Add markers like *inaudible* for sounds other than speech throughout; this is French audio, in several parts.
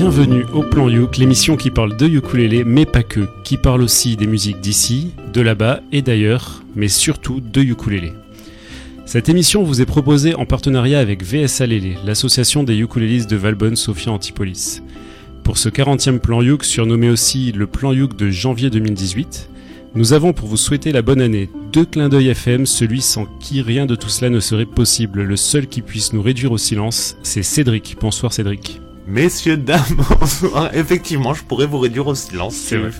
Bienvenue au Plan Youk, l'émission qui parle de ukulélé, mais pas que, qui parle aussi des musiques d'ici, de là-bas et d'ailleurs, mais surtout de ukulélé. Cette émission vous est proposée en partenariat avec VSA Lélé, l'association des ukulélistes de Valbonne Sophia Antipolis. Pour ce 40e plan Youk, surnommé aussi le plan Youk de janvier 2018, nous avons pour vous souhaiter la bonne année. Deux clins d'œil FM, celui sans qui rien de tout cela ne serait possible. Le seul qui puisse nous réduire au silence, c'est Cédric. Bonsoir Cédric. Messieurs, dames, *laughs* bonsoir. Effectivement, je pourrais vous réduire au silence. C'est vrai.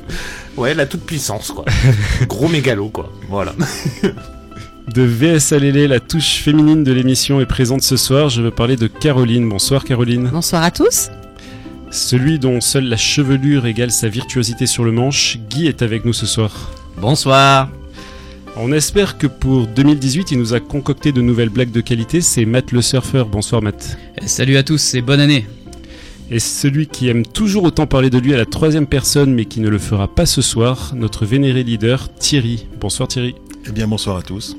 Ouais, la toute puissance, quoi. *laughs* Gros mégalo, quoi. Voilà. *laughs* De VS Lélé, la touche féminine de l'émission est présente ce soir. Je veux parler de Caroline. Bonsoir Caroline. Bonsoir à tous. Celui dont seule la chevelure égale sa virtuosité sur le manche, Guy est avec nous ce soir. Bonsoir. On espère que pour 2018, il nous a concocté de nouvelles blagues de qualité. C'est Matt le surfeur. Bonsoir Matt. Salut à tous et bonne année. Et celui qui aime toujours autant parler de lui à la troisième personne, mais qui ne le fera pas ce soir, notre vénéré leader Thierry. Bonsoir Thierry. Eh bien bonsoir à tous.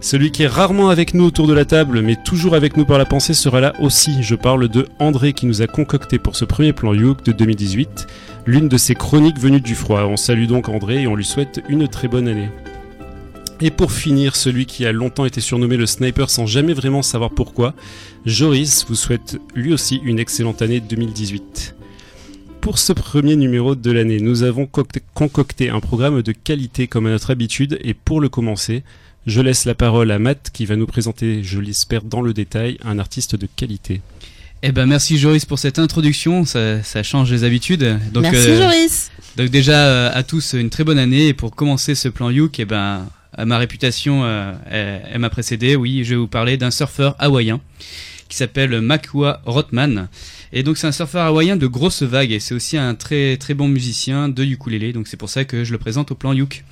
Celui qui est rarement avec nous autour de la table, mais toujours avec nous par la pensée, sera là aussi. Je parle de André qui nous a concocté pour ce premier plan Youk de 2018 l'une de ses chroniques venues du froid. On salue donc André et on lui souhaite une très bonne année. Et pour finir, celui qui a longtemps été surnommé le sniper sans jamais vraiment savoir pourquoi, Joris vous souhaite lui aussi une excellente année 2018. Pour ce premier numéro de l'année, nous avons concocté un programme de qualité comme à notre habitude et pour le commencer, je laisse la parole à Matt qui va nous présenter, je l'espère dans le détail, un artiste de qualité. Eh ben merci Joris pour cette introduction, ça, ça change les habitudes. Donc, Merci euh, Joris. Donc déjà euh, à tous une très bonne année et pour commencer ce plan Youk, eh ben ma réputation, euh, elle, m'a précédé. Oui, je vais vous parler d'un surfeur hawaïen qui s'appelle Makua Rothman. Et donc c'est un surfeur hawaïen de grosses vagues et c'est aussi un très très bon musicien de ukulélé. Donc c'est pour ça que je le présente au plan Youk.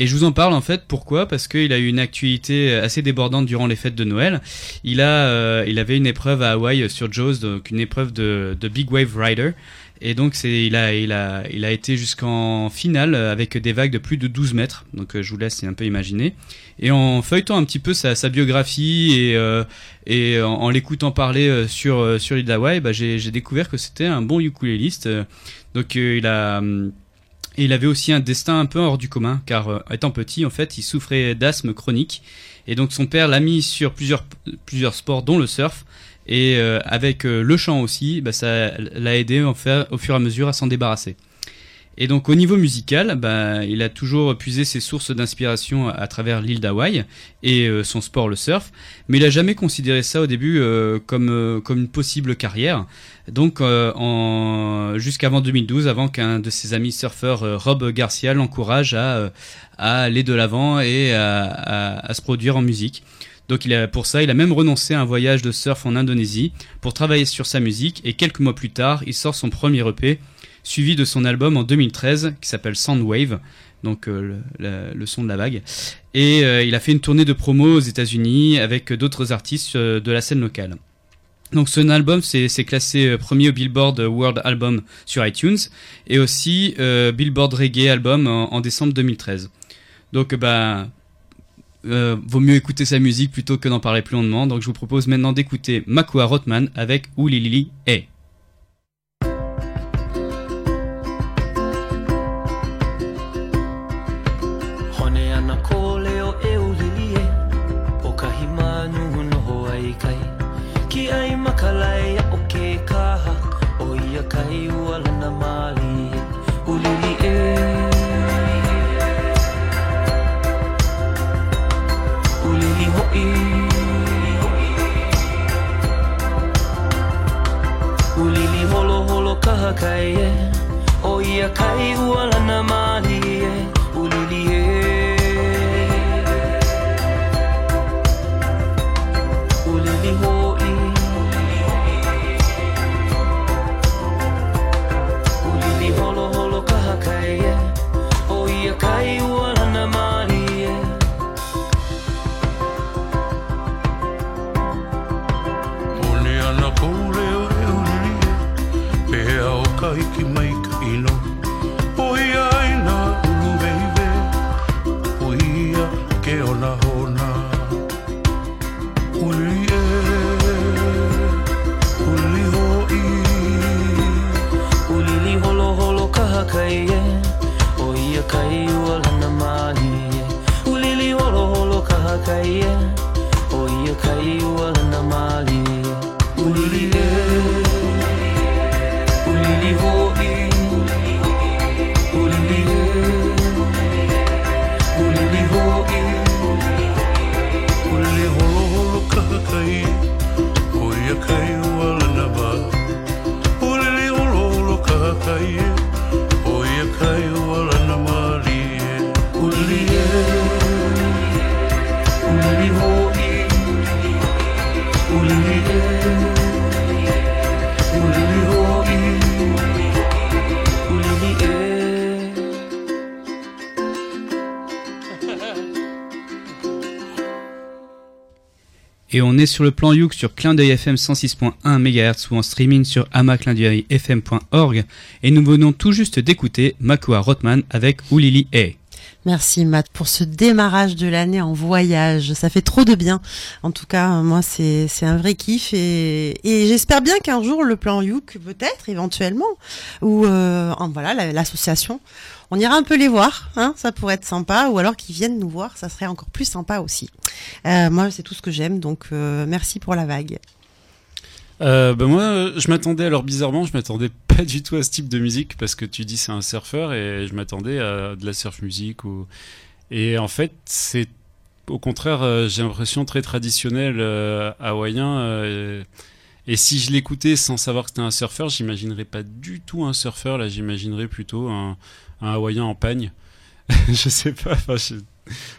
Et je vous en parle en fait pourquoi? Parce qu'il a eu une actualité assez débordante durant les fêtes de Noël. Il a, euh, il avait une épreuve à Hawaï sur Jaws, donc une épreuve de, de Big Wave Rider. Et donc il a, été jusqu'en finale avec des vagues de plus de 12 mètres. Donc euh, je vous laisse un peu imaginer. Et en feuilletant un petit peu sa, biographie et, euh, et en, l'écoutant parler sur sur l'île d'Hawaï, bah, j'ai, découvert que c'était un bon ukuléliste. Donc il a et il avait aussi un destin un peu hors du commun, car euh, étant petit, en fait, il souffrait d'asthme chronique. Et donc son père l'a mis sur plusieurs sports, dont le surf. Et euh, avec euh, le chant aussi, bah, ça l'a aidé au fur et à mesure à s'en débarrasser. Et donc au niveau musical, bah, il a toujours puisé ses sources d'inspiration à travers l'île d'Hawaï et euh, son sport le surf, mais il a jamais considéré ça au début euh, comme une possible carrière. Donc en jusqu'avant 2012, avant qu'un de ses amis surfeurs, Rob Garcia, l'encourage à aller de l'avant et à, se produire en musique. Donc il a, pour ça, il a même renoncé à un voyage de surf en Indonésie pour travailler sur sa musique et quelques mois plus tard, il sort son premier EP suivi de son album en 2013 qui s'appelle Soundwave, donc euh, le, son de la vague. Et euh, il a fait une tournée de promo aux États-Unis avec d'autres artistes euh, de la scène locale. Donc son album c'est classé premier au Billboard World Album sur iTunes et aussi Billboard Reggae Album en, décembre 2013. Donc bah vaut mieux écouter sa musique plutôt que d'en parler plus longuement. Donc je vous propose maintenant d'écouter Makua Rothman avec Lili Hey. Sur le plan Youk sur Clin d'œil FM 106.1 MHz ou en streaming sur amaclindeuilfm.org. Et nous venons tout juste d'écouter Makua Rothman avec Ulili A. Merci Matt pour ce démarrage de l'année en voyage. Ça fait trop de bien. En tout cas, moi, c'est un vrai kiff et, et j'espère bien qu'un jour le plan Youk, peut-être, éventuellement, ou euh, voilà la- l'association, on ira un peu les voir. Hein, ça pourrait être sympa. Ou alors qu'ils viennent nous voir, ça serait encore plus sympa aussi. Euh, moi, c'est tout ce que j'aime. Donc, euh, merci pour la vague. Euh, bah moi, euh, je m'attendais, alors bizarrement, je m'attendais pas du tout à ce type de musique parce que tu dis c'est un surfeur et je m'attendais à de la surf musique ou et en fait c'est au contraire euh, j'ai l'impression très traditionnel euh, hawaïen et si je l'écoutais sans savoir que c'était un surfeur, j'imaginerais pas du tout un surfeur là, j'imaginerais plutôt un, un hawaïen en pagne. *laughs* je sais pas, enfin, je-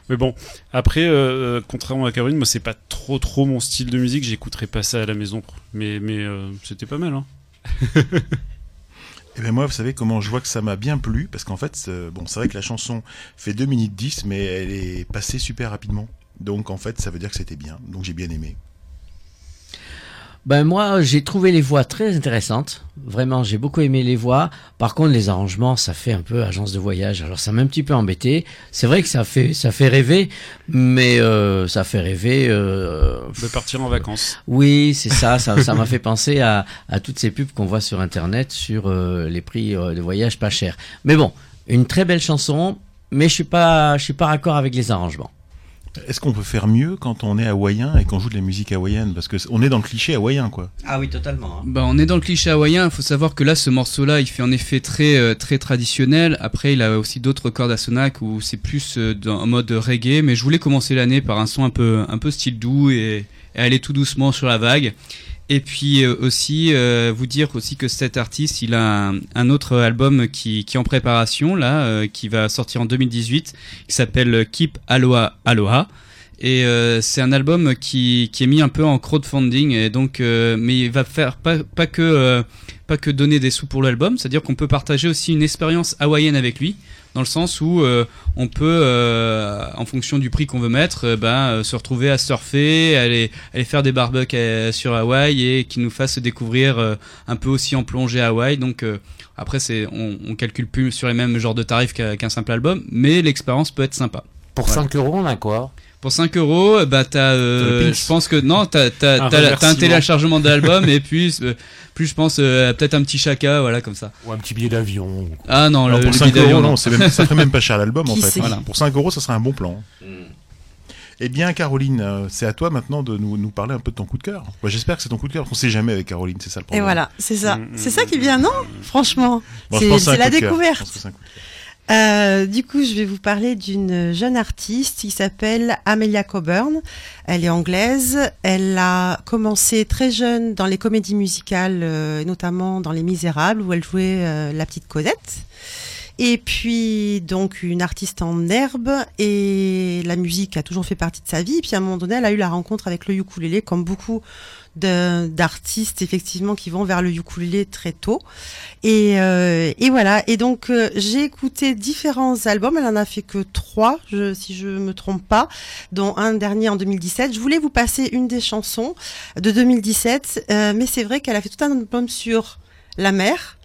mais bon, après, euh, contrairement à Caroline, moi c'est pas trop trop mon style de musique, j'écouterais pas ça à la maison, mais mais euh, c'était pas mal. Hein. *laughs* Et ben moi, vous savez comment je vois que ça m'a bien plu parce qu'en fait, bon, c'est vrai que la chanson fait 2 minutes 10, mais elle est passée super rapidement. Donc en fait, ça veut dire que c'était bien. Donc j'ai bien aimé. Ben moi, j'ai trouvé les voix très intéressantes. Vraiment, j'ai beaucoup aimé les voix. Par contre, les arrangements, ça fait un peu agence de voyage. Alors, ça m'a un petit peu embêté. C'est vrai que ça fait, ça fait rêver, mais euh, ça fait rêver. Euh, De partir en vacances. oui, c'est ça. Ça, ça m'a fait penser à, à toutes ces pubs qu'on voit sur Internet sur euh, les prix euh, de voyage pas chers. Mais bon, une très belle chanson. Mais je suis pas, je suis pas raccord avec les arrangements. Est-ce qu'on peut faire mieux quand on est hawaïen et qu'on joue de la musique hawaïenne? Parce que c- on est dans le cliché hawaïen, quoi. Ah oui, totalement. Bah, on est dans le cliché hawaïen. Il faut savoir que là, ce morceau-là, il fait en effet très euh, très traditionnel. Après, il a aussi d'autres cordes à sonac où c'est plus euh, dans- en mode reggae. Mais je voulais commencer l'année par un son un peu un peu style doux et, et aller tout doucement sur la vague. Et puis euh, aussi euh, vous dire aussi que cet artiste, il a un, autre album qui, qui est en préparation là, euh, qui va sortir en 2018, qui s'appelle Keep Aloha Aloha. Et c'est un album qui, qui est mis un peu en crowdfunding et donc mais il va faire pas, pas que pas que donner des sous pour l'album, c'est-à-dire qu'on peut partager aussi une expérience hawaïenne avec lui dans le sens où euh, on peut euh, en fonction du prix qu'on veut mettre euh, ben, euh, se retrouver à surfer, aller aller faire des barbecues sur Hawaï et qui nous fasse découvrir un peu aussi en plongée à Hawaï. Donc après c'est on, on calcule plus sur les mêmes genres de tarifs qu'un simple album, mais l'expérience peut être sympa. Pour Voilà. 5 euros, on a quoi? Pour 5 euros, bah t'as, euh, je pense que non, t'as, t'as, Un t'as, la- t'as un téléchargement d'album *laughs* et puis, euh, plus je pense euh, peut-être un petit chaka, voilà comme ça. Ou un petit billet d'avion Ah non, Alors le, pour le 5 billet euros, d'avion, non, non. c'est même, ça ferait même pas cher l'album en fait. Voilà. Pour 5 euros, ça serait un bon plan. Eh bien, Caroline, euh, c'est à toi maintenant de nous, nous parler un peu de ton coup de cœur. Moi, J'espère que c'est ton coup de cœur. On sait jamais avec Caroline, c'est ça le Et problème. voilà, c'est ça. Mm, C'est mm, ça qui est mm, bien, non? Mm. Franchement, Bon, c'est pense que c'est un c'est la coup de cœur. Je découverte. Euh, du coup, je vais vous parler d'une jeune artiste qui s'appelle Amelia Coburn. Elle est anglaise. Elle a commencé très jeune dans les comédies musicales, euh, notamment dans Les Misérables, où elle jouait euh, la petite Cosette. Et puis, donc, une artiste en herbe et la musique a toujours fait partie de sa vie. Et puis, à un moment donné, elle a eu la rencontre avec le ukulélé, comme beaucoup d'artistes, effectivement, qui vont vers le ukulélé très tôt. Et, euh, et voilà. Et donc, euh, j'ai écouté différents albums. Elle en a fait que trois, je, si je me trompe pas, dont un dernier en 2017. Je voulais vous passer une des chansons de 2017, euh, mais c'est vrai qu'elle a fait tout un album sur la mer.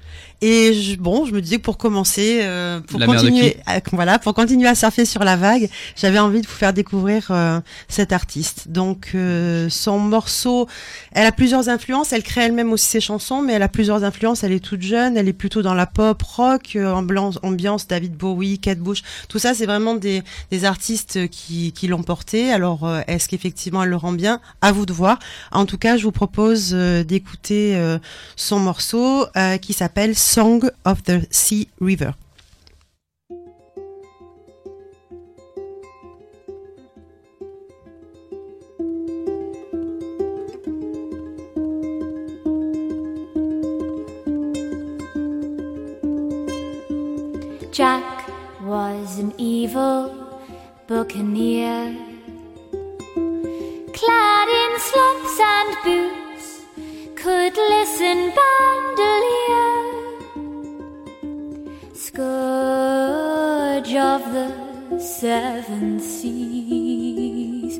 Et je, bon, je me disais que pour commencer, euh, pour La continuer, à, voilà, pour continuer à surfer sur la vague, j'avais envie de vous faire découvrir euh, cet artiste. Donc, euh, son morceau, elle a plusieurs influences. Elle crée elle-même aussi ses chansons, mais elle a plusieurs influences. Elle est toute jeune, elle est plutôt dans la pop rock, euh, ambiance, ambiance David Bowie, Kate Bush. Tout ça, c'est vraiment des, des artistes qui, qui l'ont porté. Alors, euh, est-ce qu'effectivement elle le rend bien? À vous de voir. En tout cas, je vous propose euh, d'écouter euh, son morceau euh, qui s'appelle Song of the Sea River. Jack was an evil buccaneer, clad in slops and boots, could listen bandolier. Scourge of the seven seas,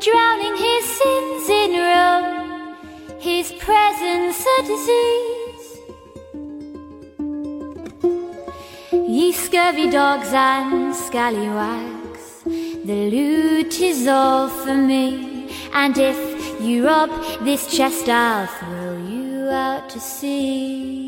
drowning his sins in Rome, his presence a disease. Ye scurvy dogs and scallywags, the loot is all for me. And if you rob this chest, I'll throw you out to sea.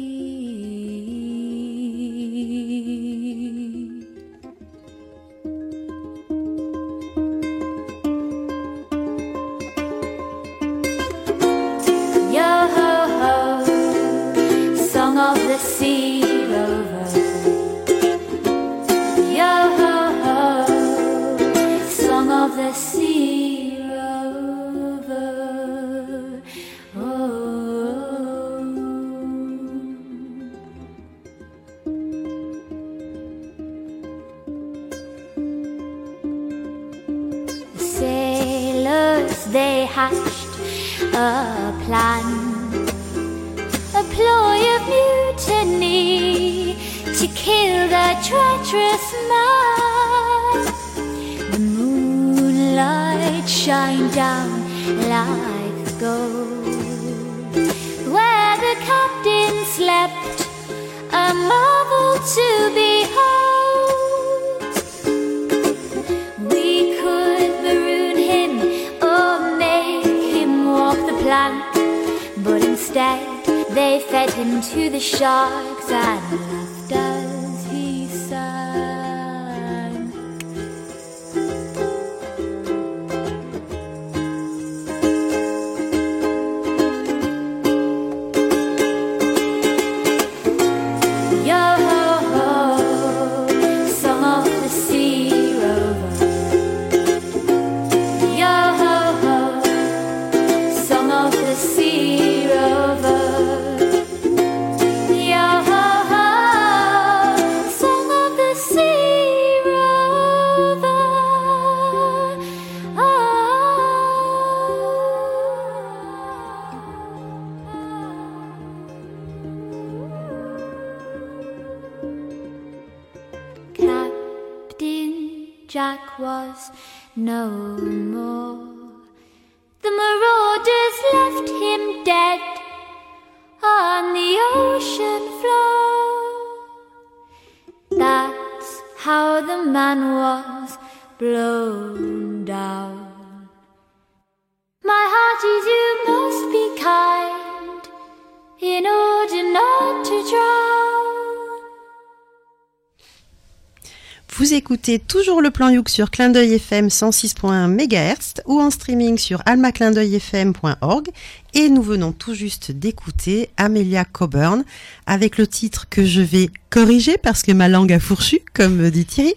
Écoutez toujours le plan Youk sur Clin d'œil FM 106.1 MHz ou en streaming sur almaclindeuilfm.org et nous venons tout juste d'écouter Amelia Coburn avec le titre que je vais corriger parce que ma langue a fourchu comme dit Thierry.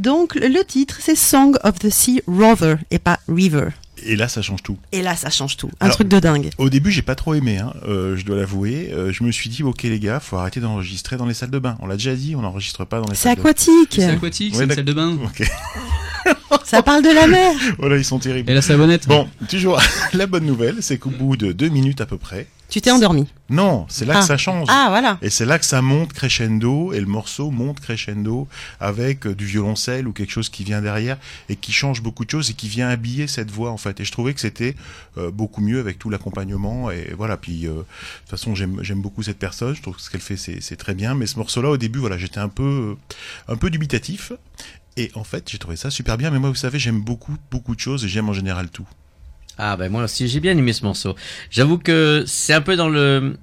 Donc le titre c'est Song of the Sea Rover et pas River. Et là, ça change tout. Et là ça change tout. Un Alors, truc de dingue. Au début, j'ai pas trop aimé, hein, euh, je dois l'avouer. Euh, je me suis dit, ok les gars, faut arrêter d'enregistrer dans les salles de bain. On l'a déjà dit, on n'enregistre pas dans les C'est salles de bain. aquatique. C'est aquatique, c'est une salle de bain. *laughs* Ça parle de la mer. *laughs* Voilà, ils sont terribles. Et la savonnette. Bon, toujours, *laughs* la bonne nouvelle, c'est qu'au bout de deux minutes à peu près, Tu t'es endormi. non, c'est là Ah. que ça change. Ah voilà. Et c'est là que ça monte crescendo et le morceau monte crescendo avec euh, du violoncelle ou quelque chose qui vient derrière et qui change beaucoup de choses et qui vient habiller cette voix en fait. Et je trouvais que c'était euh, beaucoup mieux avec tout l'accompagnement et voilà. Puis euh, de toute façon j'aime beaucoup cette personne. Je trouve que ce qu'elle fait c'est très bien. Mais ce morceau-là au début voilà j'étais un peu un peu dubitatif et en fait j'ai trouvé ça super bien. Mais moi vous savez j'aime beaucoup beaucoup de choses et j'aime en général tout. Ah ben moi aussi j'ai bien aimé ce morceau. J'avoue que c'est un peu dans le,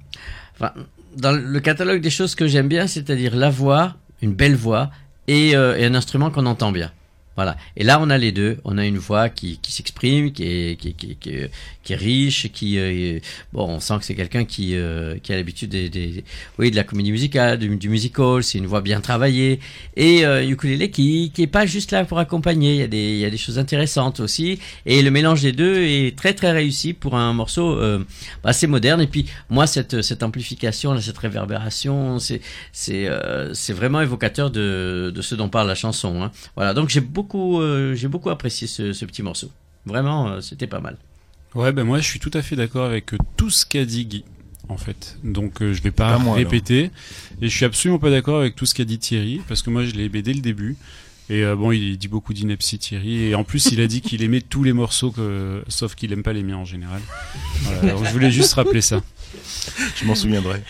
dans le catalogue des choses que j'aime bien, c'est-à-dire la voix, une belle voix et, euh, et un instrument qu'on entend bien. Voilà. Et là, on a les deux. On a une voix qui, qui s'exprime, qui est, qui, qui, qui, est riche, qui, euh, bon, on sent que c'est quelqu'un qui, euh, qui a l'habitude des, des, oui, de la comédie musicale, du, du musical. C'est une voix bien travaillée. Et euh, ukulélé qui, qui est pas juste là pour accompagner. Il y a des, il y a des choses intéressantes aussi. Et le mélange des deux est très très réussi pour un morceau euh, assez moderne. Et puis moi, cette, cette amplification, cette réverbération, c'est, c'est, euh, c'est vraiment évocateur de, de ce dont parle la chanson. Hein. Voilà. Donc j'ai beaucoup, euh, j'ai beaucoup apprécié ce, ce petit morceau. Vraiment, euh, c'était pas mal. Ouais, ben moi je suis tout à fait d'accord avec euh, tout ce qu'a dit Guy, en fait. Donc euh, je vais pas Pas moi, répéter. Et je suis absolument pas d'accord avec tout ce qu'a dit Thierry, parce que moi je l'ai aimé dès le début. Et euh, bon, il dit beaucoup d'ineptie Thierry. Et en plus, il a dit qu'il aimait tous les morceaux, que... sauf qu'il aime pas les miens en général. Voilà, donc je voulais juste rappeler ça. Je m'en souviendrai.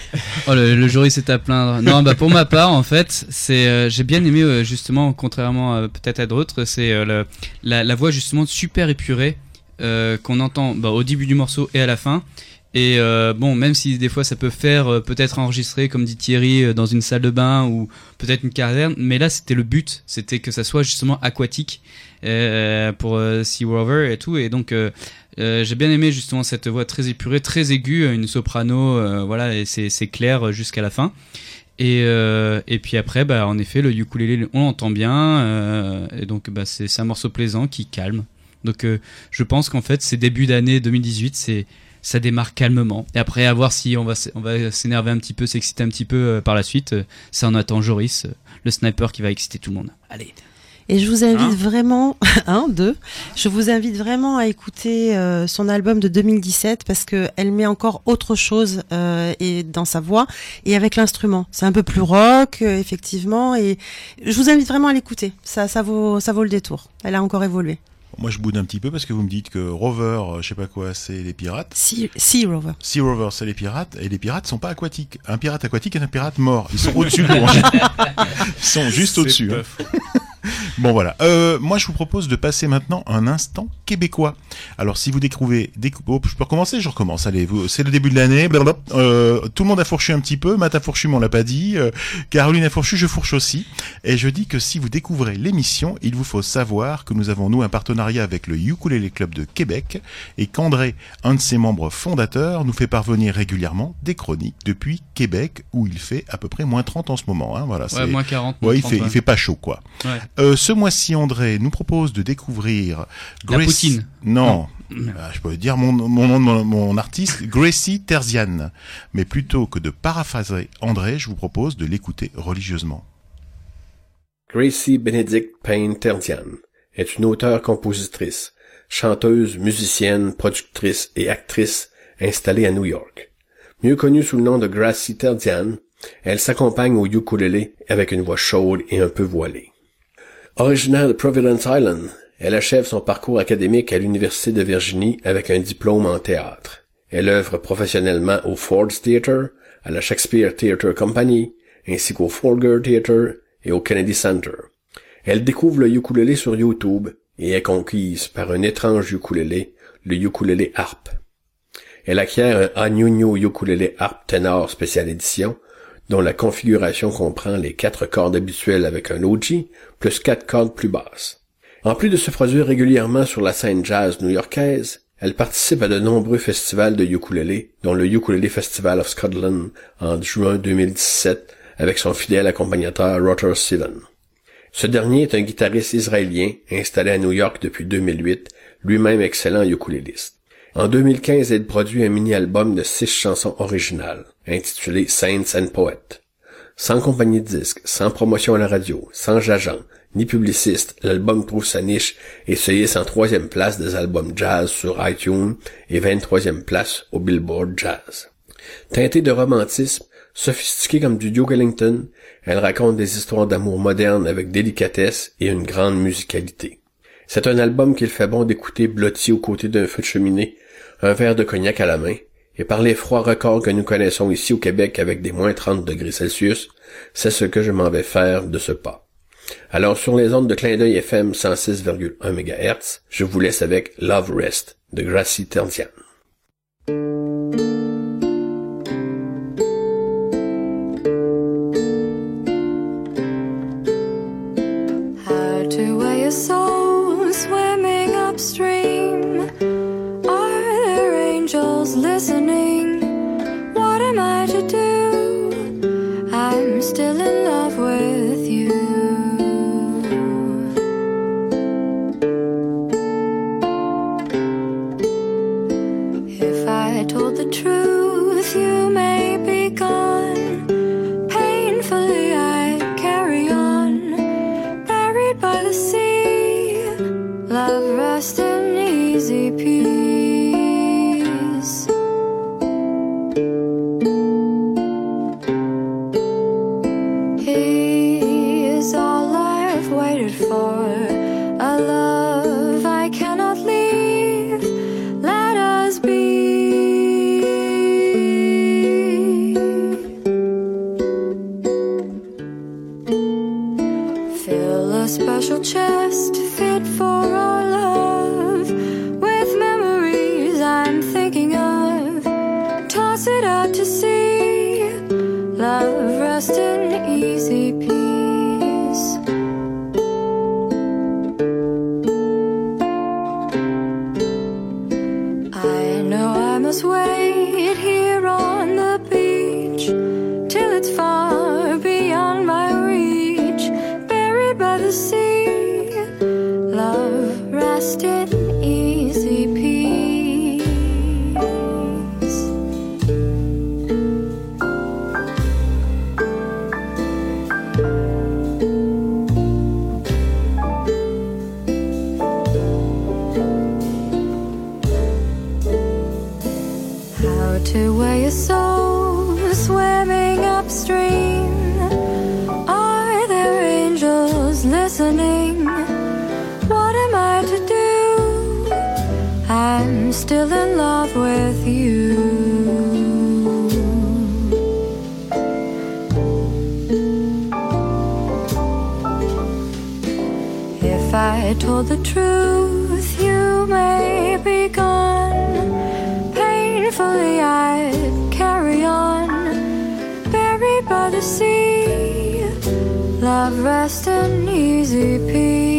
Oh, le, le jury s'est à plaindre. Non, bah pour ma part, en fait, c'est euh, j'ai bien aimé euh, justement, contrairement à- peut-être à d'autres, c'est euh, la, la voix justement super épurée euh, qu'on entend bah, au début du morceau et à la fin. Et euh, bon, même si des fois ça peut faire euh, peut-être enregistrer, comme dit Thierry, euh, dans une salle de bain ou peut-être une caserne, mais là c'était le but, c'était que ça soit justement aquatique euh, pour euh, Sea Rover et tout. Et donc euh, j'ai bien aimé justement cette voix très épurée, très aiguë, une soprano, voilà, et c'est clair jusqu'à la fin. Et, et puis après, bah, en effet, le ukulélé, on l'entend bien, et donc bah, c'est un morceau plaisant qui calme. Donc je pense qu'en fait, ces débuts d'année 2018, c'est ça démarre calmement. Et après, à voir si on va on va s'énerver un petit peu, s'exciter un petit peu euh, par la suite. Euh, ça, on attend Joris, euh, le sniper qui va exciter tout le monde. Allez. Et je vous invite Hein vraiment, *laughs* un, deux, je vous invite vraiment à écouter euh, son album de 2017 parce que elle met encore autre chose euh, et dans sa voix et avec l'instrument. C'est un peu plus rock, euh, effectivement, et je vous invite vraiment à l'écouter. Ça, ça vaut, ça vaut le détour. Elle a encore évolué. Moi, je boude un petit peu parce que vous me dites que Rover, euh, je sais pas quoi, c'est les pirates. Sea, sea Rover. Sea Rover, c'est les pirates, et les pirates sont pas aquatiques. Un pirate aquatique est un pirate mort. Ils sont au-dessus de l'eau. *laughs* Ils sont juste au-dessus. hein. *laughs* Bon voilà. Euh, moi, je vous propose de passer maintenant un instant québécois. Alors, si vous découvrez, décou- oh, je peux recommencer, je recommence. Allez, c'est le début de l'année. Euh, tout le monde a fourchu un petit peu. Matt a fourchu, mais on l'a pas dit. Euh, Caroline a fourchu, je fourche aussi. Et je dis que si vous découvrez l'émission, il vous faut savoir que nous avons nous un partenariat avec le Ukulele Club de Québec et qu'André, un de ses membres fondateurs, nous fait parvenir régulièrement des chroniques depuis Québec où il fait à peu près moins 30 en ce moment. Hein, voilà. Ouais, moins 40. Ouais, il 30, fait, ouais. il fait pas chaud, quoi. Ouais. Euh, ce mois-ci, André nous propose de découvrir La Grace- poutine. Non. Ah, je peux dire mon, mon nom de mon, mon artiste, Gracie Terzian. Mais plutôt que de paraphraser André, je vous propose de l'écouter religieusement. Gracie Benedict Payne Terdian est une auteure-compositrice, chanteuse, musicienne, productrice et actrice installée à New York. Mieux connue sous le nom de Gracie Terdian, elle s'accompagne au ukulélé avec une voix chaude et un peu voilée. Originaire de Providence Island, elle achève son parcours académique à l'Université de Virginie avec un diplôme en théâtre. Elle œuvre professionnellement au Ford's Theatre, à la Shakespeare Theatre Company, ainsi qu'au Folger Theatre et au Kennedy Center. Elle découvre le ukulélé sur YouTube et est conquise par un étrange ukulélé, le ukulélé harp. Elle acquiert un Anyunyu ukulélé harp ténor spécial édition, dont la configuration comprend les quatre cordes habituelles avec un OG, plus quatre cordes plus basses. En plus de se produire régulièrement sur la scène jazz new-yorkaise, elle participe à de nombreux festivals de ukulélé, dont le Ukulele Festival of Scotland en juin 2017 avec son fidèle accompagnateur Roger Sivan. Ce dernier est un guitariste israélien installé à New York depuis 2008, lui-même excellent ukuléliste. En 2015, elle produit un mini-album de six chansons originales, intitulé Saints and Poets. Sans compagnie de disques, sans promotion à la radio, sans agent, ni publiciste, l'album trouve sa niche et se hisse en troisième place des albums jazz sur iTunes et 23e place au Billboard Jazz. Teintée de romantisme, sophistiquée comme du Duke Ellington, elle raconte des histoires d'amour modernes avec délicatesse et une grande musicalité. C'est un album qu'il fait bon d'écouter blotti aux côtés d'un feu de cheminée, un verre de cognac à la main, et par les froids records que nous connaissons ici au Québec avec des moins 30 degrés Celsius, c'est ce que je m'en vais faire de ce pas. Alors sur les ondes de clin d'œil FM 106,1 MHz, je vous laisse avec Love Rest de Gracie your soul toss listening. To where your soul swimming upstream? Are there angels listening? What am I to do? I'm still in love with you. If I told the truth, you may be gone. Painfully, I'd carry on, buried by the sea. Love, rest in easy peace.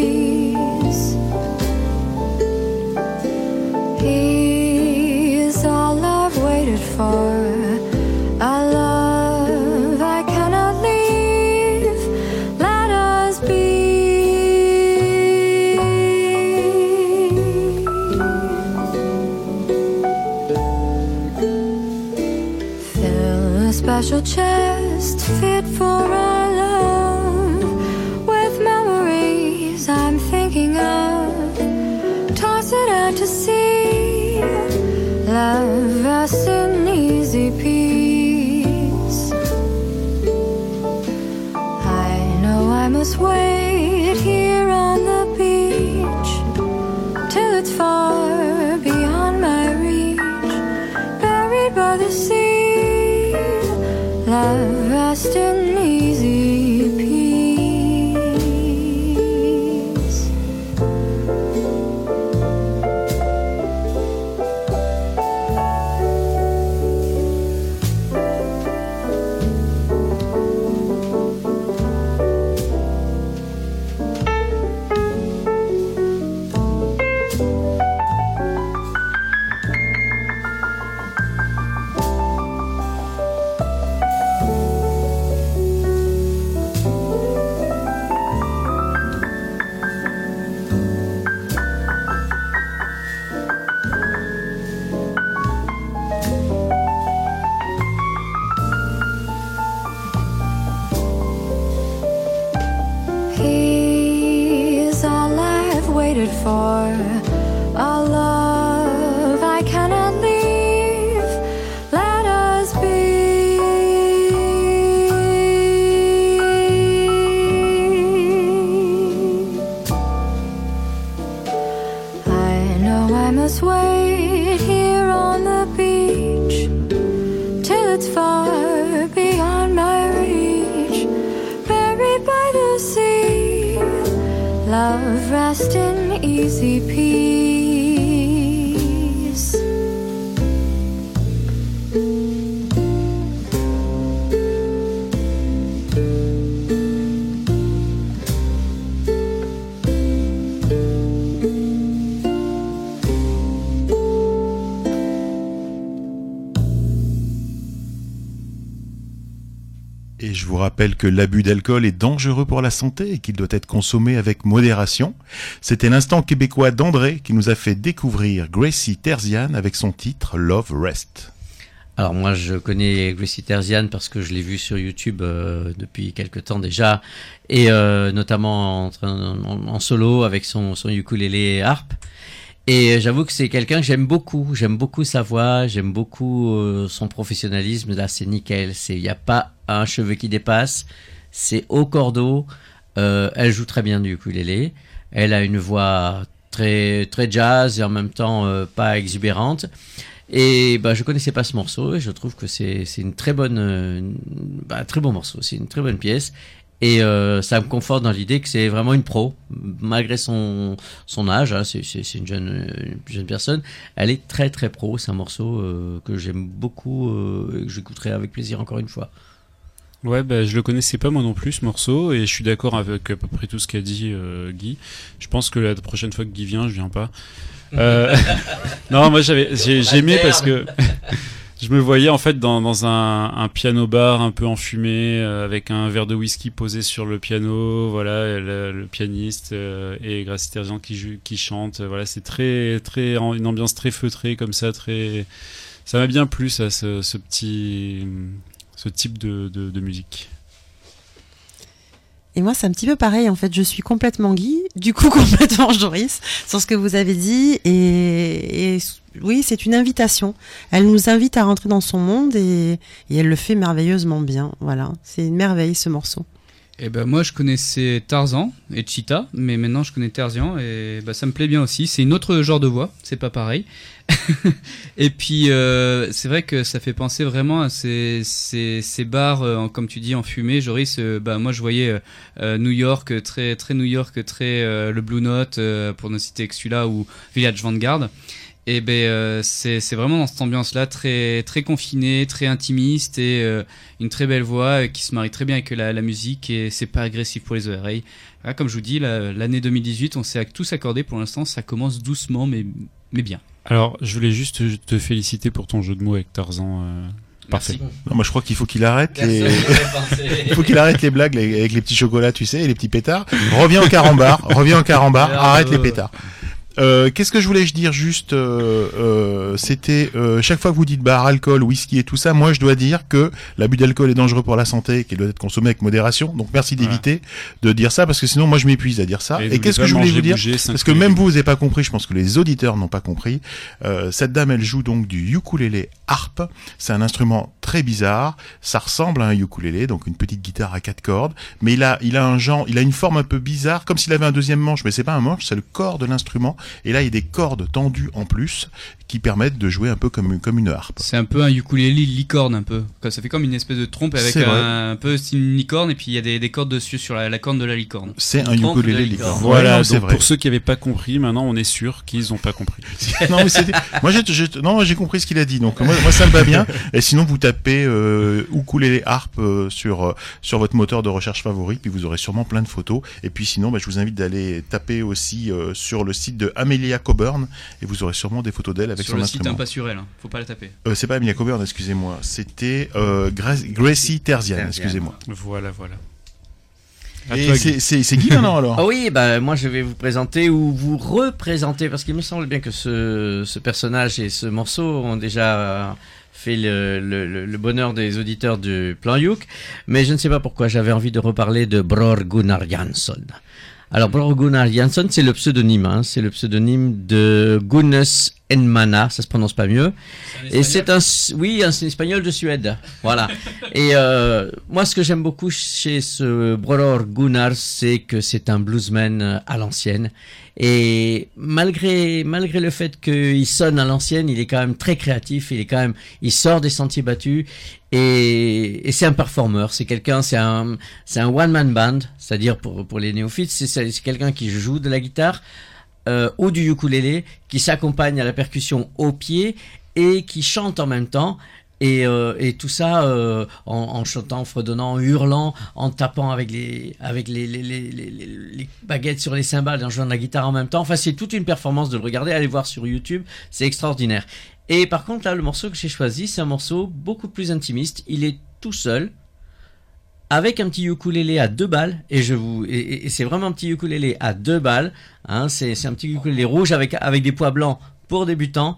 Que l'abus d'alcool est dangereux pour la santé et qu'il doit être consommé avec modération. C'était l'instant québécois d'André qui nous a fait découvrir Gracie Terzian avec son titre Love Rest. Alors moi je connais Gracie Terzian parce que je l'ai vu sur YouTube euh, depuis quelque temps déjà et euh, notamment en, solo avec son, son ukulélé harpe. Et j'avoue que c'est quelqu'un que j'aime beaucoup. J'aime beaucoup sa voix, j'aime beaucoup euh, son professionnalisme. Là, c'est nickel. Il n'y a pas un cheveu qui dépasse. C'est au cordeau. Euh, elle joue très bien du ukulélé. Elle a une voix très très jazz et en même temps euh, pas exubérante. Et bah, je connaissais pas ce morceau et je trouve que c'est une très bonne, bah, très bon morceau. C'est une très bonne pièce. Et euh, ça me conforte dans l'idée que c'est vraiment une pro, malgré son son âge. hein, c'est une jeune une jeune personne. Elle est très très pro. C'est un morceau euh, que j'aime beaucoup euh, et que j'écouterai avec plaisir encore une fois. Ouais, bah, je le connaissais pas moi non plus ce morceau et je suis d'accord avec à peu près tout ce qu'a dit euh, Guy. Je pense que la prochaine fois que Guy vient, je viens pas. Euh, *laughs* *laughs* non, moi j'avais j'ai j'ai aimé parce que *laughs* je me voyais en fait dans, dans un, un piano bar un peu enfumé euh, avec un verre de whisky posé sur le piano, voilà, le, le pianiste euh, et Gracie Terzian qui qui chante. Voilà, c'est très très une ambiance très feutrée comme ça, très ça m'a bien plu ça, ce, ce petit ce type de, de, de musique. Et moi, c'est un petit peu pareil. En fait, je suis complètement Guy, du coup *laughs* complètement Joris, sur ce que vous avez dit. Et, et oui, c'est une invitation. Elle nous invite à rentrer dans son monde et, et elle le fait merveilleusement bien. Voilà, c'est une merveille ce morceau. Et ben moi je connaissais Tarzan et Cheetah, mais maintenant je connais Tarzan et bah, ça me plaît bien aussi. C'est une autre genre de voix, c'est pas pareil. *laughs* et puis euh, c'est vrai que ça fait penser vraiment à ces, ces, ces bars, euh, comme tu dis, en fumée. Joris, euh, bah moi je voyais euh, euh, New York, très très New York, très le Blue Note pour ne citer que celui-là ou Village Vanguard. Et ben euh, c'est c'est vraiment dans cette ambiance-là très très confinée, très intimiste et euh, une très belle voix euh, qui se marie très bien avec la, la musique et c'est pas agressif pour les oreilles. Là, comme je vous dis, la- l'année 2018, on s'est tous accordé pour l'instant, ça commence doucement mais mais bien. Alors, je voulais juste te féliciter pour ton jeu de mots avec Tarzan. euh, Parfait. Non, moi je crois qu'il faut qu'il arrête les. *laughs* Il faut qu'il arrête les blagues les- avec les petits chocolats, tu sais, et les petits pétards. *laughs* Reviens au carambar, reviens au carambar, arrête euh, les pétards. Euh, Qu'est-ce que je voulais je dire juste euh, euh, C'était euh, chaque fois que vous dites bar, alcool, whisky et tout ça, moi je dois dire que l'abus d'alcool est dangereux pour la santé, et qu'il doit être consommé avec modération. Donc merci d'éviter de dire ça parce que sinon moi je m'épuise à dire ça. Et qu'est-ce que je voulais vous dire bouger, Parce que même vous n'avez pas compris, je pense que les auditeurs n'ont pas compris. Euh, cette dame elle joue donc du ukulélé harpe. C'est un instrument très bizarre. Ça ressemble à un ukulélé, donc une petite guitare à quatre cordes, mais il a il a un genre, il a une forme un peu bizarre, comme s'il avait un deuxième manche, mais c'est pas un manche, c'est le corps de l'instrument. Et là il y a des cordes tendues en plus qui permettent de jouer un peu comme comme une harpe. C'est un peu un ukulélé licorne un peu. Ça fait comme une espèce de trompe avec un, un peu style une licorne et puis il y a des, des cordes dessus sur la, la corne de la licorne. C'est un ukulélé licorne. licorne. Voilà, Ouais, c'est vrai. pour ceux qui n'avaient pas compris, maintenant on est sûr qu'ils n'ont pas compris. *laughs* non, mais moi, j'ai, j'ai- non, moi, j'ai compris ce qu'il a dit. Donc, moi, moi, ça me va bien. Et sinon, vous tapez euh, ukulélé harpe euh, sur euh, sur votre moteur de recherche favori, puis vous aurez sûrement plein de photos. Et puis, sinon, bah, je vous invite d'aller taper aussi euh, sur le site de Amelia Coburn, et vous aurez sûrement des photos d'elle avec sur son le site instrument. un pas sur elle, hein. faut pas la taper. Euh, c'est pas Amelia Coburn, excusez-moi. C'était euh, Gra- Gracie Terzian, Terzian. excusez-moi. Voilà, voilà. À Et toi, c'est, Guy. c'est, c'est Guy maintenant alors. *laughs* Ah oui, bah, moi je vais vous présenter ou vous représenter, parce qu'il me semble bien que ce, ce personnage et ce morceau ont déjà fait le, le, le- le bonheur des auditeurs du plan Youk, mais je ne sais pas pourquoi j'avais envie de reparler de Bror Gunnar Jansson. Alors Bror Gunnar Jansson, c'est le pseudonyme, hein, c'est le pseudonyme de Gunnes Enmana, ça se prononce pas mieux. Et c'est un, oui, un- un espagnol de Suède. Voilà. *laughs* Et euh, moi, ce que j'aime beaucoup chez ce Bror Gunnar, c'est que c'est un bluesman euh, à l'ancienne. Et malgré malgré le fait qu'il sonne à l'ancienne, il est quand même très créatif. Il est quand même, il sort des sentiers battus. Et, et c'est un performeur. C'est quelqu'un, c'est un c'est un one man band, c'est-à-dire pour pour les néophytes, c'est quelqu'un qui joue de la guitare euh, ou du ukulélé, qui s'accompagne à la percussion au pied et qui chante en même temps. Et, euh, et tout ça euh, en, chantant, en fredonnant, en hurlant, en tapant avec les baguettes sur les cymbales, en jouant de la guitare en même temps. Enfin, c'est toute une performance de le regarder. Allez voir sur YouTube, c'est extraordinaire. Et par contre, là, le morceau que j'ai choisi, c'est un morceau beaucoup plus intimiste. Il est tout seul, avec un petit ukulélé à deux balles, et c'est vraiment un petit ukulélé à deux balles. Hein, c'est un petit ukulélé rouge avec avec des pois blancs pour débutants,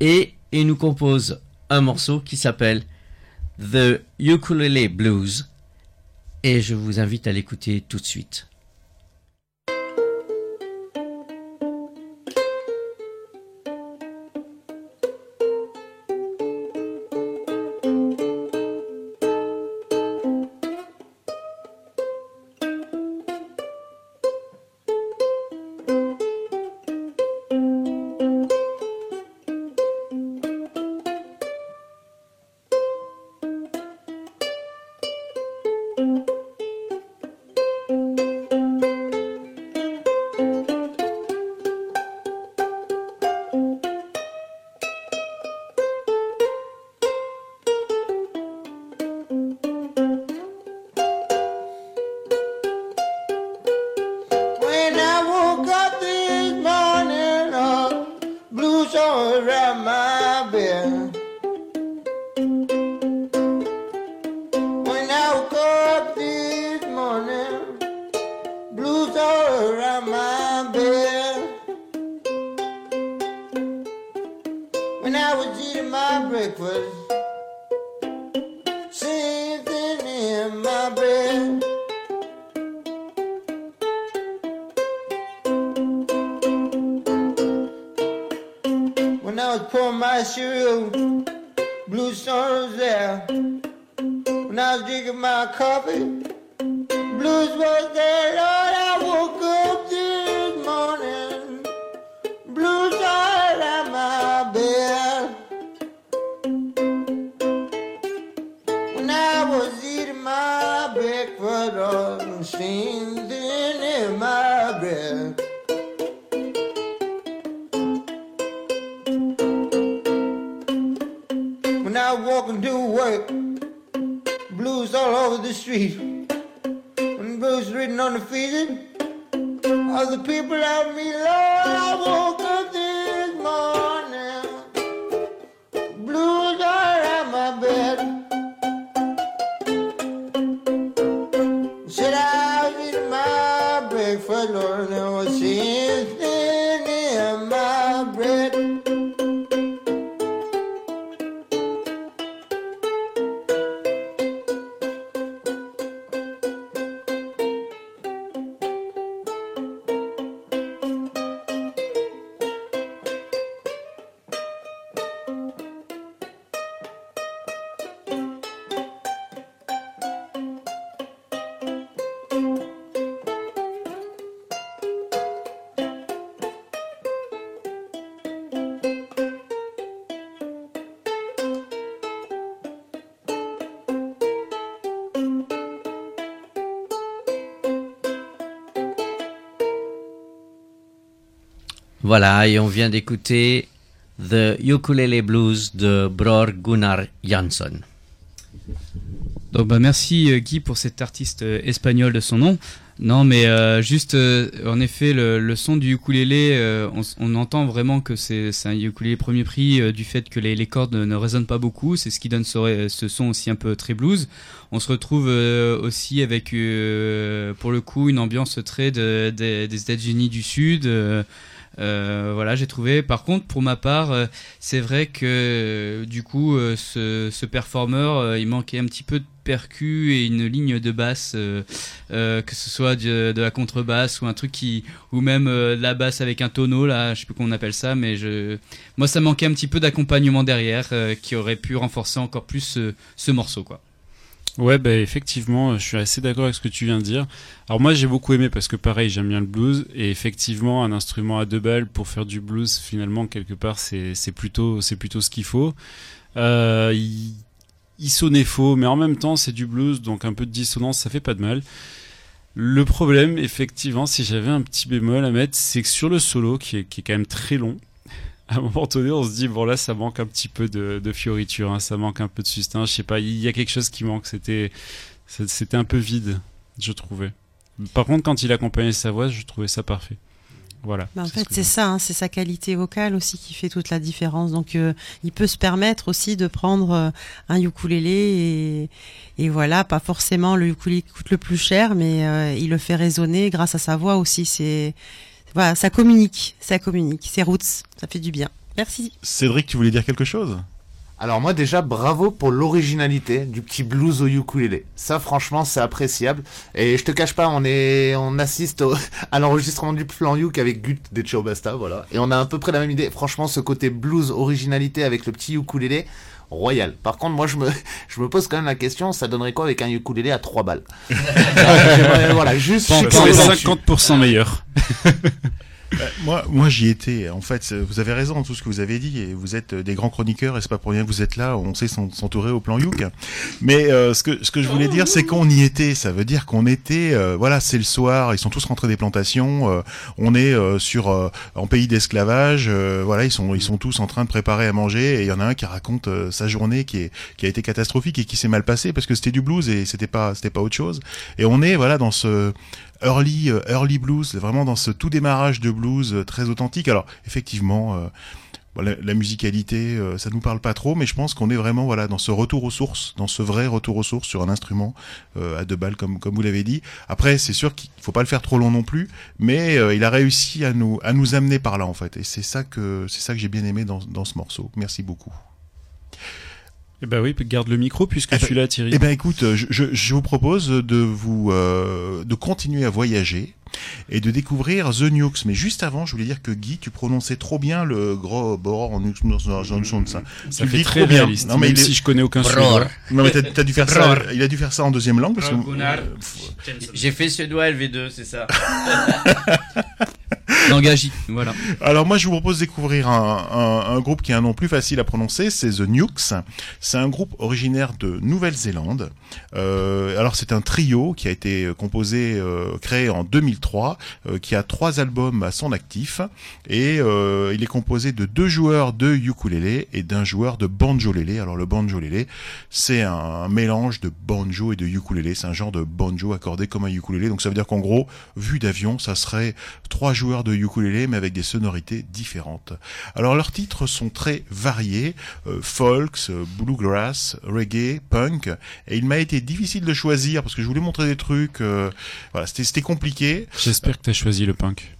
et il nous compose un morceau qui s'appelle The Ukulele Blues, et je vous invite à l'écouter tout de suite. Voilà, et on vient d'écouter The Ukulele Blues de Bror Gunnar Jansson. Donc bah merci euh, Guy pour cet artiste euh, espagnol de son nom. Non mais euh, juste en effet le, son du ukulélé, on, entend vraiment que c'est un ukulélé premier prix du fait que les, cordes ne, ne résonnent pas beaucoup. C'est ce qui donne ce, son aussi un peu très blues. On se retrouve aussi avec pour le coup une ambiance très de- de- des États-Unis du Sud. Euh, voilà, j'ai trouvé. Par contre, pour ma part, euh, c'est vrai que euh, du coup, euh, ce, ce performeur, euh, il manquait un petit peu de percu et une ligne de basse, que ce soit de, de la contrebasse ou un truc qui, ou même la basse avec un tonneau là, je sais plus comment on appelle ça, mais je, moi, ça manquait un petit peu d'accompagnement derrière, qui aurait pu renforcer encore plus ce, ce morceau, quoi. Ouais, bah effectivement, je suis assez d'accord avec ce que tu viens de dire. Alors moi, j'ai beaucoup aimé parce que pareil, j'aime bien le blues et effectivement, un instrument à deux balles pour faire du blues, finalement, quelque part, c'est c'est plutôt c'est plutôt ce qu'il faut. Euh, il, il sonnait faux, mais en même temps, c'est du blues, donc un peu de dissonance, ça fait pas de mal. Le problème, effectivement, si j'avais un petit bémol à mettre, c'est que sur le solo, qui est, qui est quand même très long, à un moment donné, on se dit bon là, ça manque un petit peu de, de fioriture, hein, ça manque un peu de sustain. Je sais pas, il y a quelque chose qui manque. C'était, c'était un peu vide, je trouvais. Par contre, quand il accompagnait sa voix, je trouvais ça parfait. Voilà. Bah, en c'est fait, c'est ça, hein, c'est sa qualité vocale aussi qui fait toute la différence. Donc, euh, il peut se permettre aussi de prendre euh, un ukulélé et, et voilà, pas forcément le ukulélé qui coûte le plus cher, mais euh, il le fait résonner grâce à sa voix aussi. C'est voilà, ça communique, ça communique, c'est roots, ça fait du bien. Merci. Cédric, tu voulais dire quelque chose? Alors moi déjà bravo pour l'originalité du petit blues au ukulélé. Ça franchement c'est appréciable et je te cache pas on est on assiste au- *laughs* à l'enregistrement du plan Youk avec Gut des Ciao Basta voilà et on a à peu près la même idée. Franchement ce côté blues originalité avec le petit ukulélé royal. Par contre moi je me *laughs* je me pose quand même la question ça donnerait quoi avec un ukulélé à 3 balles *laughs* Voilà juste là-dessus. 50% meilleur. Bah, moi, moi j'y étais. En fait, vous avez raison tout ce que vous avez dit. Et vous êtes euh, des grands chroniqueurs et c'est pas pour rien que vous êtes là. On sait s'en- s'entourer au plan Youk. Mais euh, ce que ce que je voulais dire, c'est qu'on y était. Ça veut dire qu'on était. euh, voilà, c'est le soir. Ils sont tous rentrés des plantations. euh, on est euh, sur euh, en pays d'esclavage. euh, voilà, ils sont ils sont tous en train de préparer à manger. Et il y en a un qui raconte euh, sa journée qui est qui a été catastrophique et qui s'est mal passée parce que c'était du blues et c'était pas c'était pas autre chose. Et on est voilà dans ce early euh, early blues, vraiment dans ce tout démarrage de blues euh, très authentique. Alors effectivement, euh, voilà, la musicalité, ça nous parle pas trop, mais je pense qu'on est vraiment voilà dans ce retour aux sources, dans ce vrai retour aux sources sur un instrument euh, à deux balles comme comme vous l'avez dit. Après, c'est sûr qu'il faut pas le faire trop long non plus, mais euh, il a réussi à nous à nous amener par là en fait, et c'est ça que c'est ça que j'ai bien aimé dans dans ce morceau. Merci beaucoup. Eh ben oui, garde le micro puisque Eh je ben- suis là, Thierry. Eh ben écoute, euh, je, je, je vous propose de vous euh, de continuer à voyager et de découvrir The Nukes. Mais juste avant, je voulais dire que Guy, tu prononçais trop bien le gros bord en Nukes. Ça, Ça fait très trop bien. réaliste, Non mais même il est- si je connais aucun Bror. suédois. Non mais t'as, t'as dû faire ça. Il a dû faire ça en deuxième langue parce que. J'ai fait suédois LV2, c'est ça. *laughs* *laughs* Langage I, voilà. Alors moi je vous propose de découvrir un, un, un groupe qui a un nom plus facile à prononcer, c'est The Nukes. C'est un groupe originaire de Nouvelle-Zélande. Euh, alors c'est un trio qui a été composé, euh, créé en 2003, euh, qui a trois albums à son actif et euh, il est composé de deux joueurs de ukulélé et d'un joueur de banjolélé. Alors le banjolélé, c'est un, un mélange de banjo et de ukulélé. C'est un genre de banjo accordé comme un ukulélé. Donc ça veut dire qu'en gros, vue d'avion, ça serait trois joueurs de ukulélé mais avec des sonorités différentes. Alors leurs titres sont très variés, euh, folks, euh, bluegrass, reggae, punk, et il m'a été difficile de choisir parce que je voulais montrer des trucs, euh, voilà, c'était c'était compliqué. J'espère que tu as choisi le punk.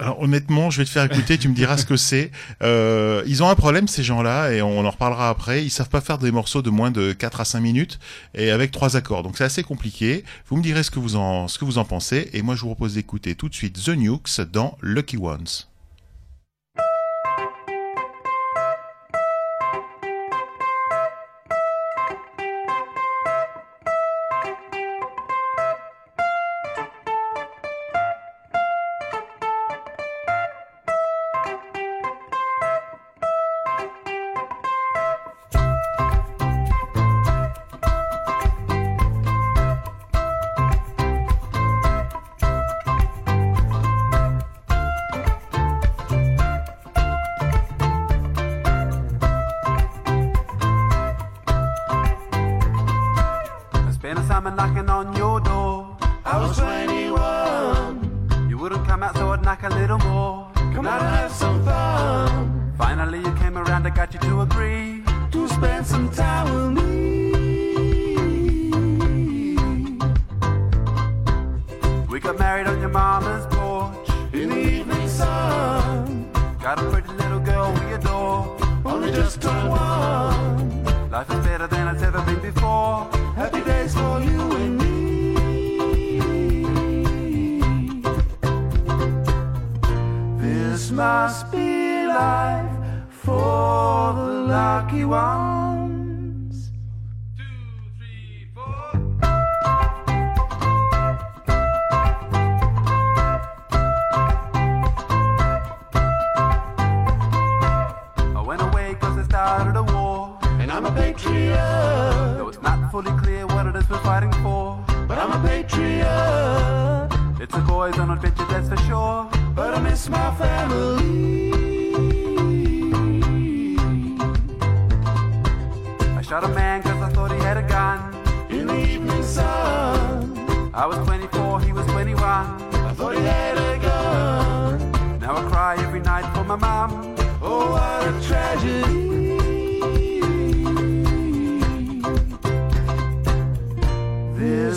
Alors honnêtement, je vais te faire écouter, tu me diras ce que c'est. Euh, ils ont un problème ces gens-là et on en reparlera après. Ils savent pas faire des morceaux de moins de 4 à 5 minutes et avec trois accords. Donc c'est assez compliqué. Vous me direz ce que vous en ce que vous en pensez et moi je vous propose d'écouter tout de suite The Nukes dans Lucky Ones.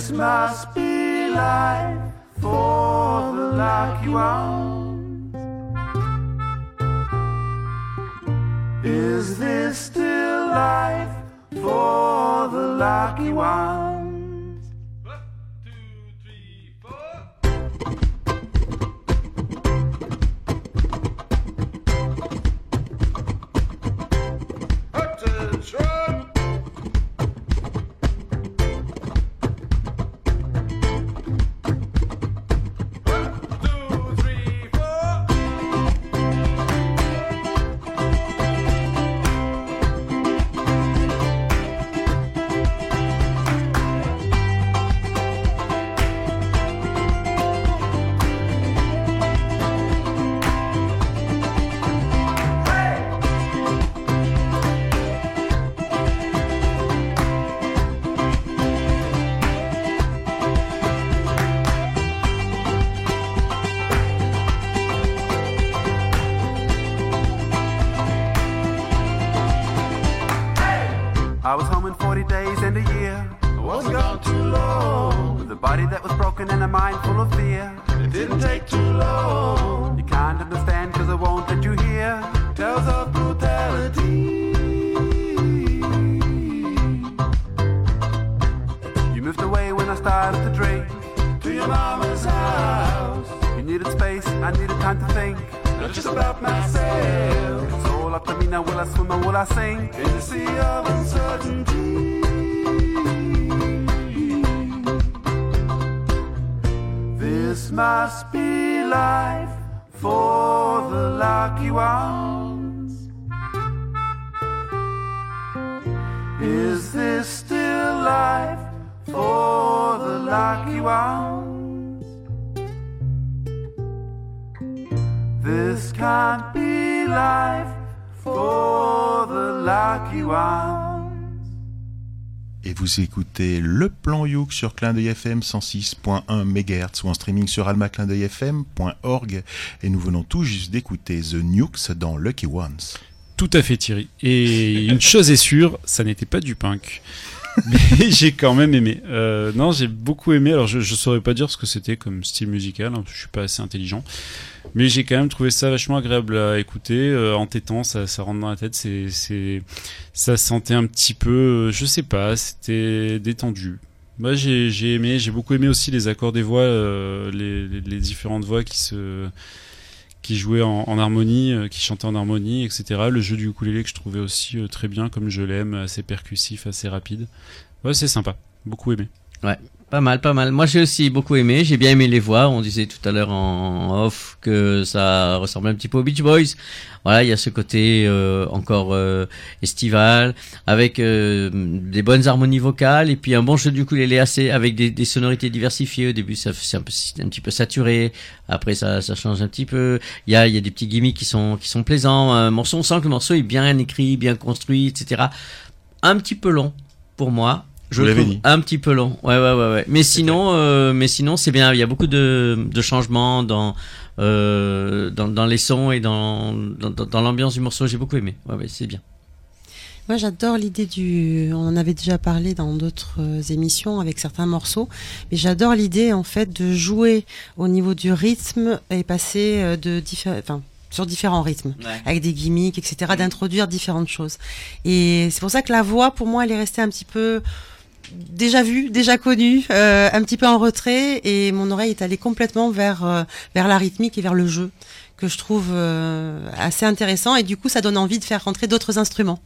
This must be life for the lucky ones. Is this still life for the lucky ones? Youk sur Clin d'œil FM 106.1 MHz ou en streaming sur almaclindeuilfm.org. Et nous venons tout juste d'écouter The Nukes dans Lucky Ones. Tout à fait Thierry. Et une chose est sûre, ça n'était pas du punk. Mais *laughs* j'ai quand même aimé. Euh, non, j'ai beaucoup aimé. Alors, je, je saurais pas dire ce que c'était comme style musical. hein, je suis pas assez intelligent. Mais j'ai quand même trouvé ça vachement agréable à écouter, euh, entêtant. Ça, ça rentre dans la tête. Ça sentait un petit peu, euh, je sais pas, c'était détendu. Moi, j'ai, j'ai aimé. J'ai beaucoup aimé aussi les accords des voix, euh, les, les, différentes voix qui se qui jouaient en, en harmonie, euh, qui chantaient en harmonie, etc. Le jeu du ukulélé que je trouvais aussi euh, très bien, comme je l'aime, assez percussif, assez rapide. Ouais, c'est sympa, beaucoup aimé. Ouais, pas mal, pas mal. Moi, j'ai aussi beaucoup aimé. J'ai bien aimé les voix. On disait tout à l'heure en off que ça ressemblait un petit peu aux Beach Boys. Voilà, il y a ce côté euh, encore euh, estival, avec euh, des bonnes harmonies vocales et puis un bon jeu du ukulélé assez avec des, des sonorités diversifiées. Au début, ça c'est un, un petit peu saturé. Après, ça, ça change un petit peu. Il y a, il y a des petits gimmicks qui sont qui sont plaisants. Un morceau, on sent que le morceau est bien écrit, bien construit, etc. Un petit peu long pour moi. Je l'avais dit. Un petit peu long. Ouais, ouais, ouais, ouais. Mais sinon, euh, mais sinon, c'est bien. Il y a beaucoup de, de changements dans, euh, dans, dans les sons et dans, dans, l'ambiance du morceau. J'ai beaucoup aimé. Ouais, ouais, c'est bien. Moi, j'adore l'idée du. On en avait déjà parlé dans d'autres euh, émissions avec certains morceaux, mais j'adore l'idée en fait de jouer au niveau du rythme et passer de différents. Enfin, sur différents rythmes, Ouais. avec des gimmicks, etc., d'introduire différentes choses. Et c'est pour ça que la voix, pour moi, elle est restée un petit peu déjà vue, déjà connue, euh, un petit peu en retrait, et mon oreille est allée complètement vers euh, vers la rythmique et vers le jeu, que je trouve euh, assez intéressant, et du coup, ça donne envie de faire rentrer d'autres instruments.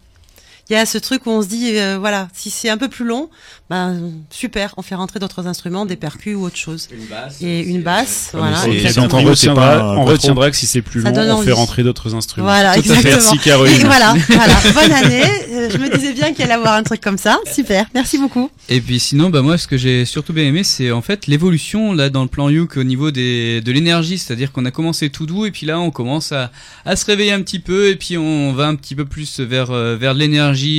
Il y a ce truc où on se dit, euh, voilà, si c'est un peu plus long, ben super, on fait rentrer d'autres instruments, des percus ou autre chose. Une basse. Et une basse, Ah, voilà. Et exactement. donc on retiendra, on que si c'est plus long, on fait rentrer d'autres instruments. Voilà, Tout à fait. exactement. Merci Caroline. Et voilà, *laughs* voilà, bonne année. Euh, Je me disais bien qu'il allait avoir un truc comme ça. Super, merci beaucoup. Et puis sinon, bah moi, ce que j'ai surtout bien aimé, c'est en fait l'évolution là dans le plan Youk au niveau des de l'énergie, c'est-à-dire qu'on a commencé tout doux et puis là on commence à, à se réveiller un petit peu et puis on va un petit peu plus vers euh, vers de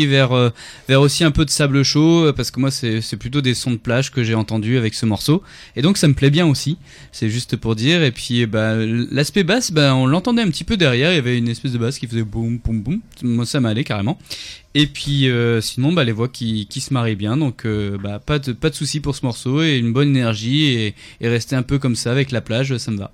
vers euh, vers aussi un peu de sable chaud euh, parce que moi c'est plutôt des sons de plage que j'ai entendus avec ce morceau et donc ça me plaît bien aussi. C'est juste pour dire et puis bah l'aspect basse, bah on l'entendait un petit peu derrière, il y avait une espèce de basse qui faisait boum boum boum. Moi ça m'allait carrément. Et puis euh, sinon bah les voix qui, se marient bien donc bah pas de pas de souci pour ce morceau et une bonne énergie et, et rester un peu comme ça avec la plage ça me va.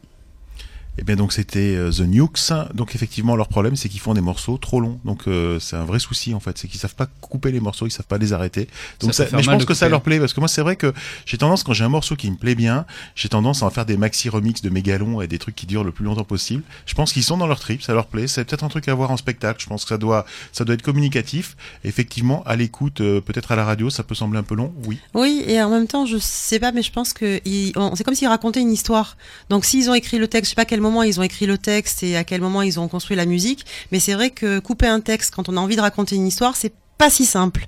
Et bien donc c'était euh, The Nukes. Donc effectivement leur problème c'est qu'ils font des morceaux trop longs. Donc euh, c'est un vrai souci en fait, c'est qu'ils savent pas couper les morceaux, ils savent pas les arrêter. Donc Ça mais je pense que ça leur plaît parce que moi c'est vrai que j'ai tendance quand j'ai un morceau qui me plaît bien, j'ai tendance à en faire des maxi remix de mégalons et des trucs qui durent le plus longtemps possible. Je pense qu'ils sont dans leur trip, ça leur plaît. C'est peut-être un truc à voir en spectacle. Je pense que ça doit ça doit être communicatif. Effectivement à l'écoute, euh, peut-être à la radio, ça peut sembler un peu long. Oui. Oui, et en même temps, je sais pas, mais je pense que ils- on- c'est comme s'ils racontaient une histoire. Donc, s'ils ont écrit le texte, je sais pas quel moment ils ont écrit le texte et à quel moment ils ont construit la musique, mais c'est vrai que couper un texte quand on a envie de raconter une histoire, c'est pas si simple.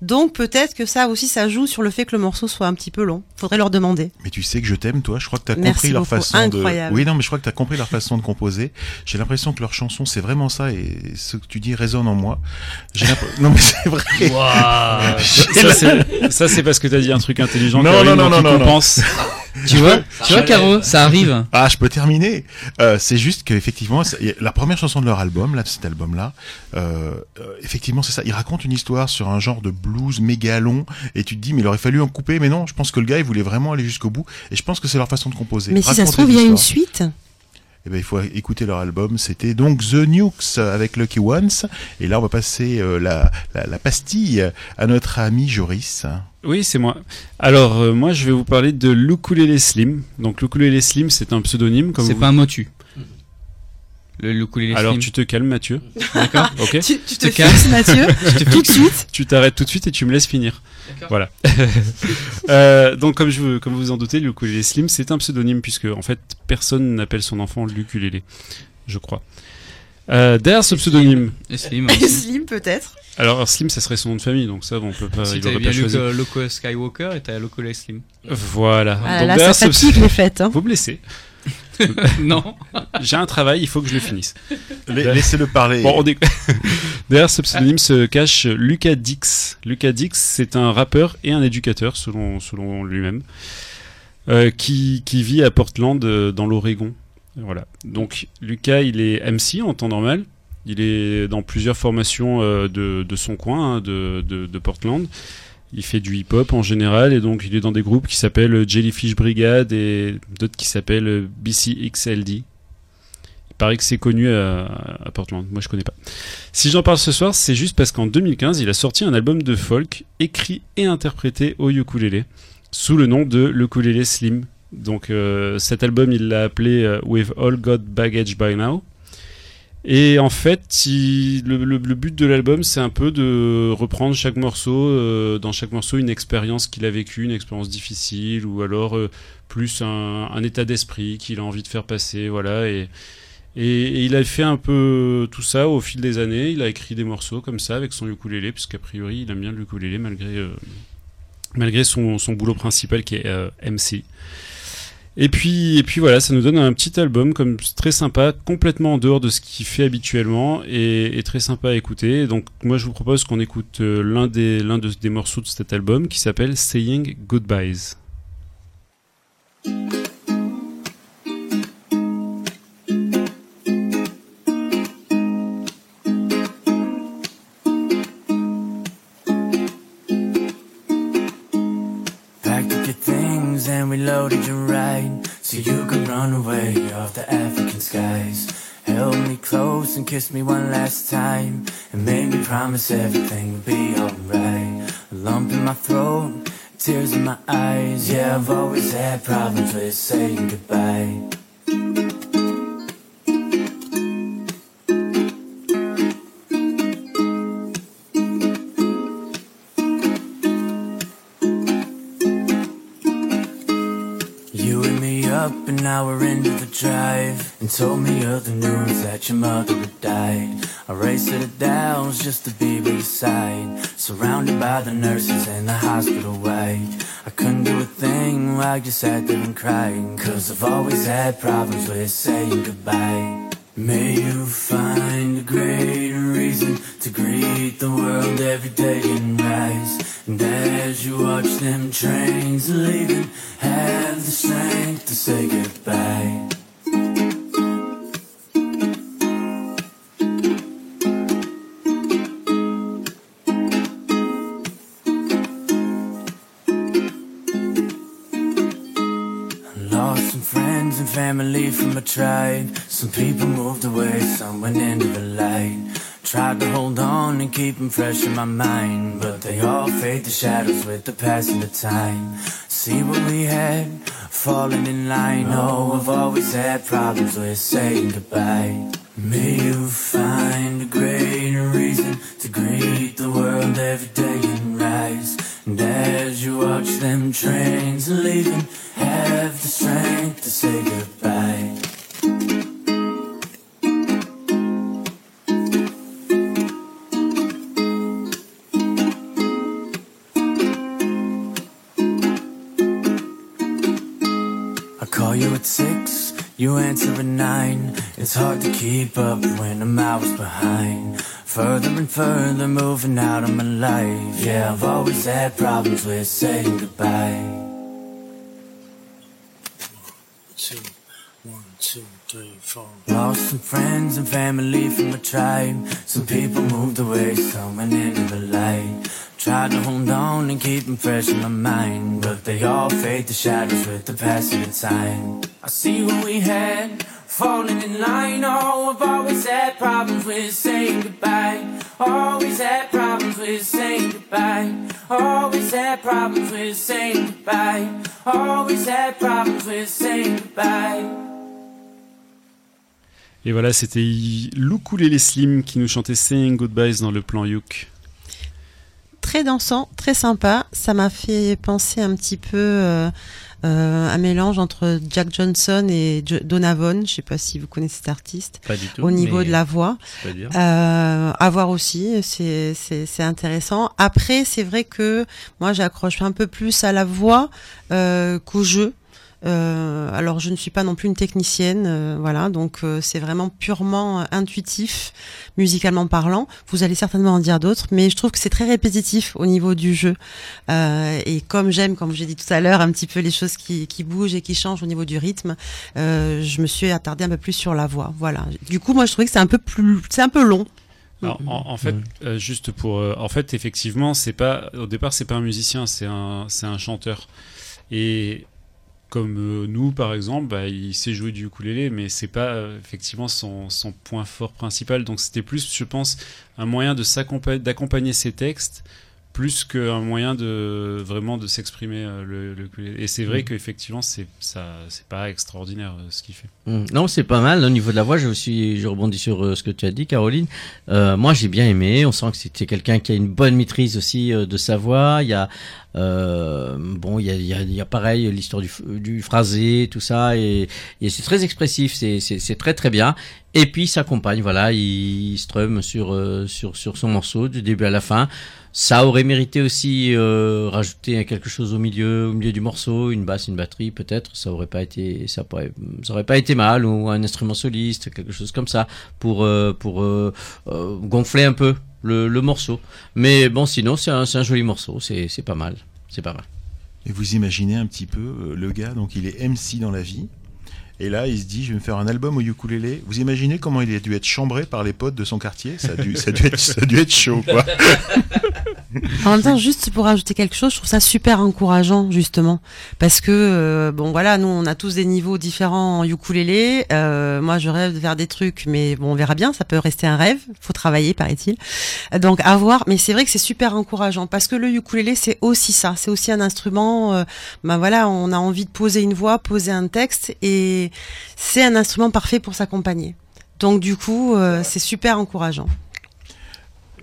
Donc, peut-être que ça aussi, ça joue sur le fait que le morceau soit un petit peu long. Faudrait leur demander. Mais tu sais que je t'aime, toi. Je crois que tu as Merci compris leur beaucoup. façon Incroyable. de. Oui, non, mais je crois que tu as compris leur façon de composer. J'ai l'impression que leur chanson, c'est vraiment ça, et ce que tu dis résonne en moi. J'ai l'impression. *laughs* non, mais c'est vrai. *laughs* Ça, la- c'est- parce que t'as dit un truc intelligent. Non, non, non, non, non, non. Tu vois Tu vois Caro, ça arrive. Ah, je peux terminer. Euh, c'est juste qu'effectivement, la première chanson de leur album, là, cet album-là, euh, euh, effectivement, c'est ça. Ils racontent une histoire sur un genre de blues méga long, et tu te dis, mais il aurait fallu en couper, mais non, je pense que le gars, il voulait vraiment aller jusqu'au bout, et je pense que c'est leur façon de composer. Mais si ça se trouve, il y a une suite. Eh ben, il faut écouter leur album. C'était donc The Nukes avec Lucky Ones. Et là, on va passer euh, la, la, la pastille à notre ami Joris. Oui, c'est moi. Alors, euh, moi, je vais vous parler de l'ukulélé slim. Donc, l'ukulélé slim, c'est un pseudonyme. comme C'est vous- pas un motu. Le ukulélé Alors, slim. tu te calmes, Mathieu. D'accord. *laughs* Ok. Tu, tu te Te calme. fixes, Mathieu, *laughs* Je te tout de suite. Tu t'arrêtes tout de suite et tu me laisses finir. D'accord. Voilà. *laughs* Euh, donc, comme je comme vous vous en doutez, l'ukulélé slim, c'est un pseudonyme puisque, en fait, personne n'appelle son enfant l'ukulélé, je crois. Euh, derrière ce pseudonyme, Et slim. Et aussi. Slim, peut-être. alors Slim, ça serait son nom de famille, donc ça, on peut pas, Si il t'avais bien pas lu que Loco Skywalker et t'as Loco Slim. Voilà. Ah Donc, là, derrière ça ce les fêtes. Hein. Vous me laissez. *laughs* non. J'ai un travail, il faut que je le finisse. La- Laissez-le parler. Bon, on est- *laughs* Derrière ce pseudonyme se cache Lucas Dix. Lucas Dix, c'est un rappeur et un éducateur, selon, selon lui-même, euh, qui, qui vit à Portland, euh, dans l'Oregon. Voilà. Donc, Lucas, il est MC en temps normal. Il est dans plusieurs formations euh, de, son coin, hein, de, Portland. Il fait du hip-hop en général et donc il est dans des groupes qui s'appellent Jellyfish Brigade et d'autres qui s'appellent BCXLD. Il paraît que c'est connu à, à Portland. Moi, je connais pas. Si j'en parle ce soir, c'est juste parce qu'en 2015, il a sorti un album de folk écrit et interprété au ukulélé sous le nom de L'Ukulélé Slim. Donc, euh, cet album, il l'a appelé euh, We've All Got Baggage by Now. Et en fait, le, but de l'album, c'est un peu de reprendre chaque morceau, euh, dans chaque morceau, une expérience qu'il a vécue, une expérience difficile, ou alors plus un, état d'esprit qu'il a envie de faire passer, voilà. Et, il a fait un peu tout ça au fil des années. Il a écrit des morceaux comme ça avec son ukulélé, puisqu'a priori, il aime bien le ukulélé malgré, malgré son, boulot principal qui est MC. Et puis, et puis voilà, ça nous donne un petit album comme très sympa, complètement en dehors de ce qu'il fait habituellement et, très sympa à écouter. Donc moi je vous propose qu'on écoute euh, l'un des, des morceaux de cet album qui s'appelle Saying Goodbyes. We loaded So you could run away off the African skies. Held me close and kissed me one last time. And made me promise everything would be alright. A lump in my throat, tears in my eyes. Yeah, I've always had problems with saying goodbye we're into the drive And told me of the news that your mother had died. I raced to the downs just to be by your side Surrounded by the nurses and the hospital wide. I couldn't do a thing while you sat there and cried Cause I've always had problems with saying goodbye. May you find a greater reason to greet the world every day and rise. And as you watch them trains leaving, have the strength to say goodbye. Lost some friends and family from my tribe. Some people moved away, some went into the light. Tried to hold on and keep them fresh in my mind, but they all fade to shadows with the passing of time. See what we had, falling in line. Oh, I've always had problems with saying goodbye. May you find a greater reason to greet the world every day and rise. And as you watch them trains leaving, have the strength to say goodbye. You answer at nine. It's hard to keep up when I'm hours behind. Further and further moving out of my life. Yeah, I've always had problems with saying goodbye. Two, three, four. Lost some friends and family from my tribe. Some people moved away, some went into the light. Tried to hold on and keep them fresh in my mind, but they all fade to shadows with the passing of time. I see what we had, falling in line. Oh, I've always had problems with saying goodbye. Always had problems with saying goodbye. Always had problems with saying goodbye. Always had problems with saying goodbye. Et voilà, c'était Loukoulé Slim qui nous chantait Saying Goodbyes dans le plan Youk. Très dansant, très sympa. Ça m'a fait penser un petit peu euh, euh, un mélange entre Jack Johnson et Jo- Donovan. Je sais pas si vous connaissez cet artiste. Pas du tout, Au niveau de la voix. Euh, à voir aussi, c'est intéressant. Après, c'est vrai que moi, j'accroche un peu plus à la voix euh, qu'au jeu. Euh, alors, je ne suis pas non plus une technicienne, euh, voilà, donc euh, c'est vraiment purement intuitif, musicalement parlant. Vous allez certainement en dire d'autres, mais je trouve que c'est très répétitif au niveau du jeu. Euh, et comme j'aime, comme j'ai dit tout à l'heure, un petit peu les choses qui, qui bougent et qui changent au niveau du rythme, euh, je me suis attardée un peu plus sur la voix. Voilà. Du coup, moi, je trouvais que c'est un peu plus, c'est un peu long. Alors, en, en fait, euh, juste pour, euh, en fait, effectivement, c'est pas au départ, c'est pas un musicien, c'est un, c'est un chanteur. Et comme euh, nous, par exemple, bah, il sait jouer du ukulélé, mais c'est pas euh, effectivement son, point fort principal. Donc, c'était plus, je pense, un moyen d'accompagner ses textes plus qu'un moyen de vraiment de s'exprimer euh, le, le ukulélé. Et c'est vrai Mm. qu'effectivement, c'est ça, c'est pas extraordinaire euh, ce qu'il fait. Mm. Non, c'est pas mal. Au niveau de la voix, je aussi, je rebondis sur euh, ce que tu as dit, Caroline. Moi, j'ai bien aimé. On sent que c'était quelqu'un qui a une bonne maîtrise aussi de sa voix. Il y a, bon, il y a, il y a, il y a pareil l'histoire du, du phrasé, tout ça, et, et c'est très expressif. C'est, très très bien. Et puis, il s'accompagne. Voilà, il, il strum sur sur sur son morceau du début à la fin. Ça aurait mérité aussi euh, rajouter quelque chose au milieu, au milieu du morceau, une basse, une batterie peut-être. Ça aurait pas été, ça pourrait, ça aurait pas été mal ou un instrument soliste, quelque chose comme ça pour euh, pour euh, euh, gonfler un peu le, le morceau. Mais bon, sinon c'est un, joli morceau, c'est c'est pas mal, c'est pas mal. Et vous imaginez un petit peu le gars, donc il est MC dans la vie. Et là, il se dit, je vais me faire un album au ukulélé. Vous imaginez comment il a dû être chambré par les potes de son quartier? Ça a, dû, ça, a dû être, ça a dû être chaud, quoi. *laughs* En même temps, juste pour rajouter quelque chose, je trouve ça super encourageant justement, parce que euh, bon voilà, nous on a tous des niveaux différents en ukulélé. Euh, moi, je rêve de faire des trucs, mais bon, on verra bien. Ça peut rester un rêve. Faut travailler, paraît-il. Donc à voir. Mais c'est vrai que c'est super encourageant parce que le ukulélé, c'est aussi ça. C'est aussi un instrument. euh, ben voilà, on a envie de poser une voix, poser un texte, et c'est un instrument parfait pour s'accompagner. Donc du coup, euh, c'est super encourageant.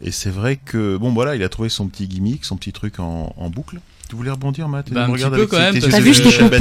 Et c'est vrai que, bon, voilà, il a trouvé son petit gimmick, son petit truc en, en boucle. Tu voulais rebondir, Matt Bah, Tu me un petit peu quand même, T'as vu, je t'ai coupé.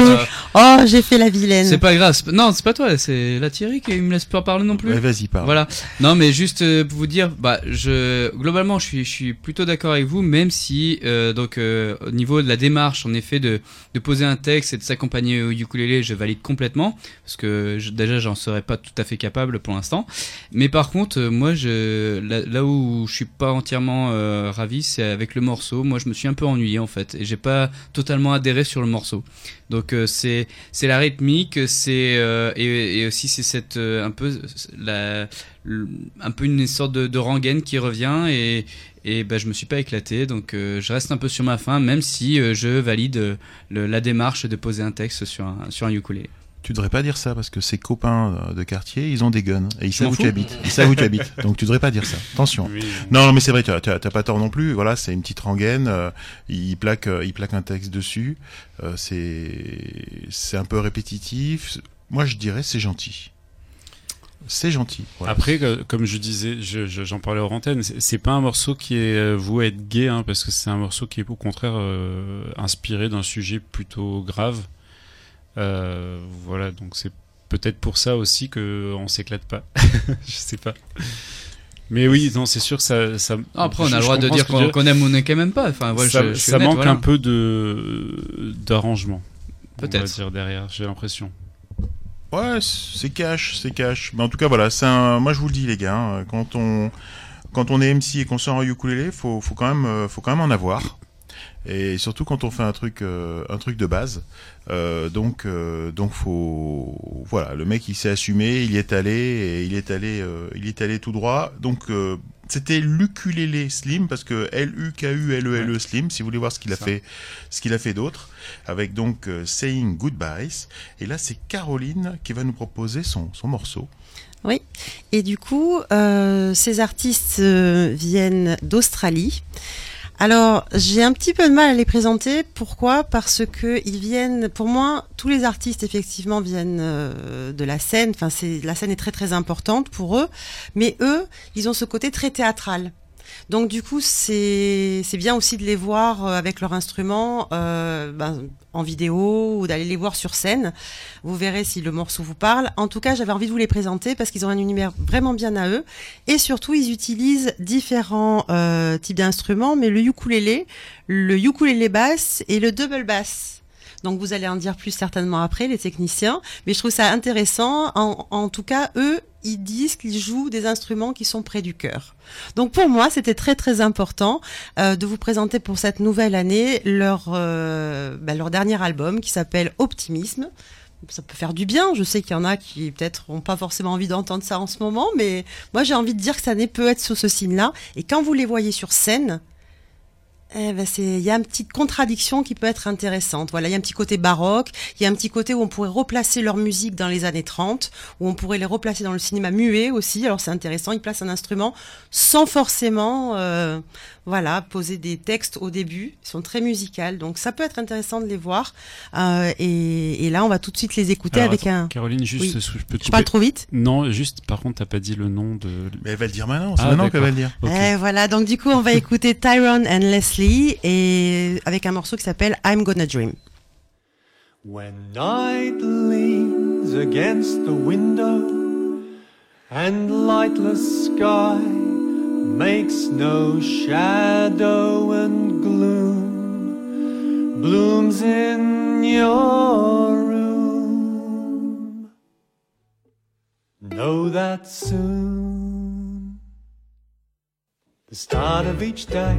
Oh, j'ai fait la vilaine. C'est pas grave. Non, c'est pas toi. C'est la Thierry qui me laisse pas parler non plus. Ouais, vas-y, parle. Voilà. Non, mais juste euh, pour vous dire, bah, je globalement, je suis, je suis plutôt d'accord avec vous, même si euh, donc euh, au niveau de la démarche, en effet, de de poser un texte et de s'accompagner au ukulélé, je valide complètement parce que je, déjà, j'en serais pas tout à fait capable pour l'instant. Mais par contre, moi, je là, là où je suis pas entièrement euh, ravi, c'est avec le morceau. Moi, je me suis un peu ennuyé en fait, et j'ai pas totalement adhéré sur le morceau. Donc euh, c'est c'est la rythmique, c'est euh, et, aussi c'est cette euh, un peu la un peu une sorte de, de rengaine qui revient et et bah, je me suis pas éclaté donc je reste un peu sur ma faim même si je valide la démarche de poser un texte sur un sur un ukulélé. Tu devrais pas dire ça parce que ses copains euh, de quartier, ils ont des guns et ils savent où tu habites. Ils savent où tu habites. *laughs* Donc tu devrais pas dire ça. Attention. Oui. Non, non, mais c'est vrai, tu as, as- t'as pas tort non plus. Voilà, c'est une petite rengaine. euh, il plaque, euh, il plaque un texte dessus. Euh, c'est, c'est un peu répétitif. Moi, je dirais, c'est gentil. C'est gentil. voilà. Après, comme je disais, je- je- j'en parlais hors antenne, c'est pas un morceau qui est voué à être gay, hein, parce que c'est un morceau qui est au contraire inspiré d'un sujet plutôt grave. Euh, voilà, donc c'est peut-être pour ça aussi que on s'éclate pas. *laughs* je sais pas. Mais oui, non, c'est sûr que ça. ça Après on a le droit de dire qu'on aime ou on n'aime même pas. Enfin voilà, ça, je, je suis ça honnête, manque voilà. un peu de d'arrangement. Peut-être. dire derrière, j'ai l'impression. Ouais, c'est cash, c'est cash. Mais en tout cas, voilà, c'est un. Moi, je vous le dis, les gars, hein, quand on quand on est MC et qu'on sort un ukulélé, faut faut quand même euh, faut quand même en avoir. Et surtout quand on fait un truc euh, un truc de base. Euh, donc euh, donc faut voilà, le mec il s'est assumé, il y est allé et il est allé euh, il est allé tout droit. Donc euh, c'était l'ukulélé Slim parce que L U K U L E L E Slim si vous voulez voir ce qu'il a Ça. fait ce qu'il a fait d'autre avec donc euh, Saying Goodbyes et là c'est Caroline qui va nous proposer son son morceau. Oui. Et du coup, euh, ces artistes euh, viennent d'Australie. Alors, j'ai un petit peu de mal à les présenter. Pourquoi? Parce que ils viennent. Pour moi, tous les artistes effectivement viennent euh, de la scène. Enfin, c'est la scène est très très importante pour eux. Mais eux, ils ont ce côté très théâtral. Donc du coup, c'est bien aussi de les voir euh, avec leur instrument euh, ben, en vidéo ou d'aller les voir sur scène. Vous verrez si le morceau vous parle. En tout cas, j'avais envie de vous les présenter parce qu'ils ont un univers vraiment bien à eux. Et surtout, ils utilisent différents euh, types d'instruments, mais le ukulélé, le ukulélé basse et le double bass. Donc vous allez en dire plus certainement après, les techniciens. Mais je trouve ça intéressant. En, en tout cas, eux, ils disent qu'ils jouent des instruments qui sont près du cœur. Donc pour moi, c'était très très important euh, de vous présenter pour cette nouvelle année leur euh, bah, leur dernier album qui s'appelle Optimisme. Ça peut faire du bien. Je sais qu'il y en a qui peut-être ont pas forcément envie d'entendre ça en ce moment, mais moi j'ai envie de dire que ça n'est peut être sous ce signe-là. Et quand vous les voyez sur scène, eh ben c'est, il y a une petite contradiction qui peut être intéressante. Voilà, il y a un petit côté baroque, il y a un petit côté où on pourrait replacer leur musique dans les années 30, où on pourrait les replacer dans le cinéma muet aussi. Alors c'est intéressant, ils placent un instrument sans forcément, euh, voilà, poser des textes au début. Ils sont très musicales, donc ça peut être intéressant de les voir. Euh, et, et là, on va tout de suite les écouter Alors, avec attends, un. Caroline, juste, Oui. je peux te Je parle trop vite Non, juste, par contre, t'as pas dit le nom de. Mais elle va le dire maintenant, c'est Ah, maintenant qu'elle va le dire. Ok. Et voilà, donc du coup, on va écouter Tyrone and Leslie et avec un morceau qui s'appelle I'm Gonna Dream. When night leans against the window and lightless sky makes no shadow and gloom blooms in your room. Know that soon the start of each day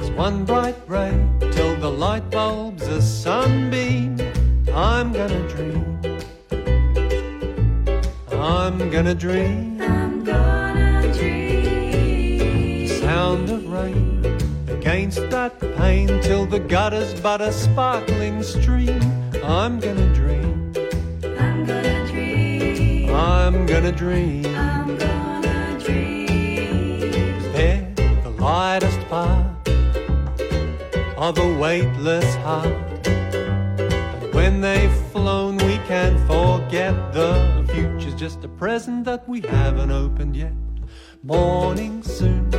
is one bright ray till the light bulb's a sunbeam. I'm gonna dream. I'm gonna dream. Sound of rain against that pane till the gutter's but a sparkling stream. I'm gonna dream. I'm gonna dream. I'm gonna dream. I'm gonna dream. There, the lightest part of a weightless heart. And when they've flown, we can't forget the future's just a present that we haven't opened yet. Morning soon,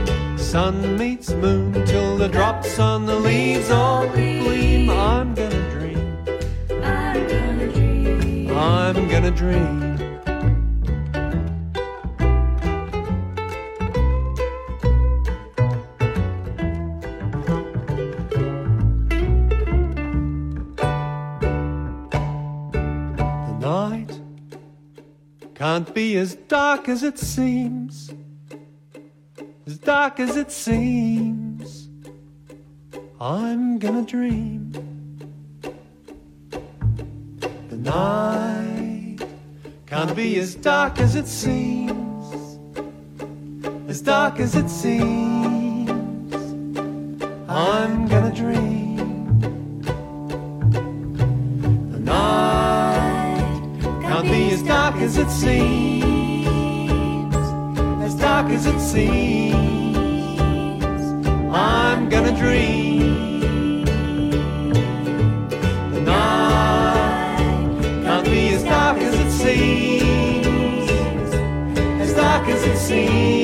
sun meets moon till the drops on the leaves all gleam. I'm gonna dream. I'm gonna dream. I'm gonna dream. The night can't be as dark as it seems. Dark as it seems. I'm gonna dream. The night can't be as dark as it seems. As dark as it seems. I'm gonna dream. The night can't be as dark as it seems. As dark as it seems. I'm gonna dream. The night can't be as dark as it seems. As dark as it seems.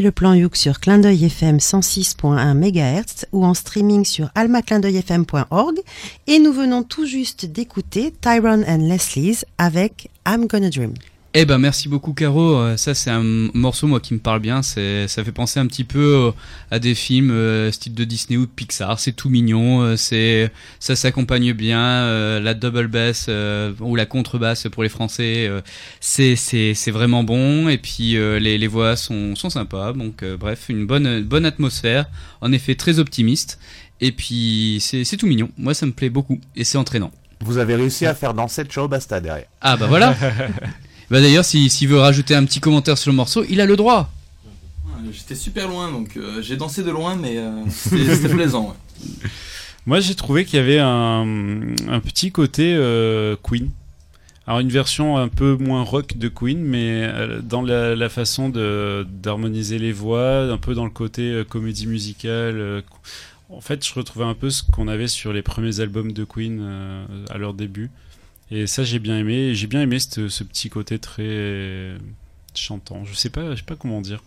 Le plan Youk sur Clin d'œil FM 106.1 MHz ou en streaming sur almaclindeuilfm.org et nous venons tout juste d'écouter Tyrone and Leslie's avec I'm Gonna Dream. Eh ben merci beaucoup Caro, Euh, ça c'est un morceau moi qui me parle bien, c'est ça fait penser un petit peu euh, à des films euh, style de Disney ou de Pixar, c'est tout mignon, euh, c'est ça s'accompagne bien, euh, la double bass euh, ou la contrebasse pour les Français, c'est c'est c'est vraiment bon. Et puis les les voix sont sont sympas, donc bref une bonne bonne atmosphère, en effet très optimiste. Et puis c'est c'est tout mignon, moi ça me plaît beaucoup. Et c'est entraînant. Vous avez réussi à faire danser Ciao Basta derrière. Ah bah voilà. *laughs* bah d'ailleurs si s'il veut rajouter un petit commentaire sur le morceau, il a le droit. J'étais super loin, donc euh, j'ai dansé de loin, mais euh, c'était *laughs* plaisant. ouais. Moi, j'ai trouvé qu'il y avait un, un petit côté euh, Queen. Alors, une version un peu moins rock de Queen, mais euh, dans la, la façon de d'harmoniser les voix, un peu dans le côté euh, comédie musicale. euh, en fait, je retrouvais un peu ce qu'on avait sur les premiers albums de Queen euh, à leur début. Et ça, j'ai bien aimé. J'ai bien aimé ce, ce petit côté très chantant. Je sais pas, je sais pas comment dire,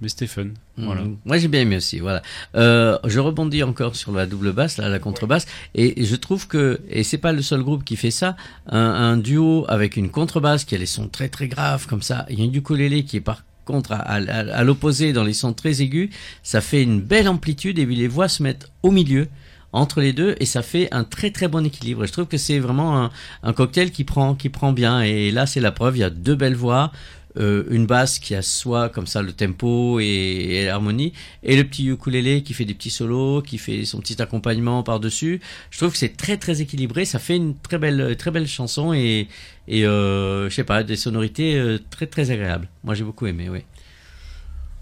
mais c'était fun. Voilà. Mhm. Moi j'ai bien aimé aussi. Voilà. Euh, je rebondis encore sur la double basse, là, la contrebasse, et je trouve que et c'est pas le seul groupe qui fait ça. Un, un duo avec une contrebasse qui a les sons très très graves comme ça. Il y a une ukulélé qui est par contre à, à- à l'opposé dans les sons très aigus. Ça fait une belle amplitude et puis les voix se mettent au milieu entre les deux et ça fait un très très bon équilibre. Et je trouve que c'est vraiment un, un cocktail qui prend qui prend bien et là c'est la preuve. Il y a deux belles voix euh, une basse qui assoit comme ça le tempo et, et l'harmonie, et le petit ukulélé qui fait des petits solos, qui fait son petit accompagnement par-dessus. Je trouve que c'est très très équilibré, ça fait une très belle très belle chanson et, et euh, je sais pas, des sonorités euh, très très agréables. Moi j'ai beaucoup aimé, oui.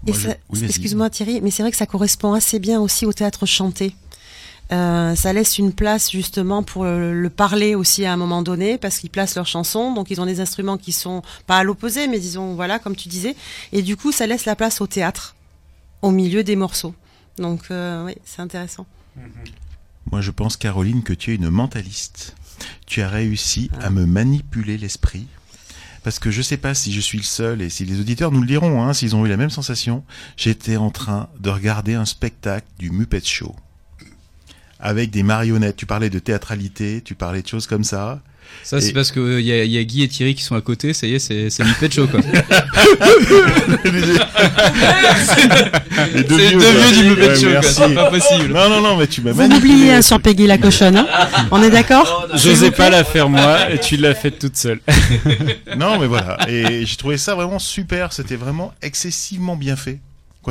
Oui, excuse-moi Thierry, mais c'est vrai que ça correspond assez bien aussi au théâtre chanté. Euh, ça laisse une place justement pour le, le parler aussi à un moment donné parce qu'ils placent leurs chansons, donc ils ont des instruments qui sont pas à l'opposé, mais disons voilà comme tu disais, et du coup ça laisse la place au théâtre au milieu des morceaux. Donc euh, oui, c'est intéressant. Moi, je pense, Caroline, que tu es une mentaliste. Tu as réussi à me manipuler l'esprit. Parce que je sais pas si je suis le seul et si les auditeurs nous le diront, hein, s'ils ont eu la même sensation. J'étais en train de regarder un spectacle du Muppet Show. Avec des marionnettes. Tu parlais de théâtralité, tu parlais de choses comme ça. Ça, c'est Et- parce qu'il y, a- y a Guy et Thierry qui sont à côté, ça y est, c'est Muppet Show quoi. Les deux C'est vieux, deux quoi. vieux du Muppet Ouais, Show, quoi. merci. C'est pas possible. Non, non, non, mais tu m'as Vous m'oubliez hein, sur Peggy la cochonne, hein on est d'accord? J'osais pas la faire moi, et tu l'as faite toute seule. non, mais voilà. Et j'ai trouvé ça vraiment super. C'était vraiment excessivement bien fait.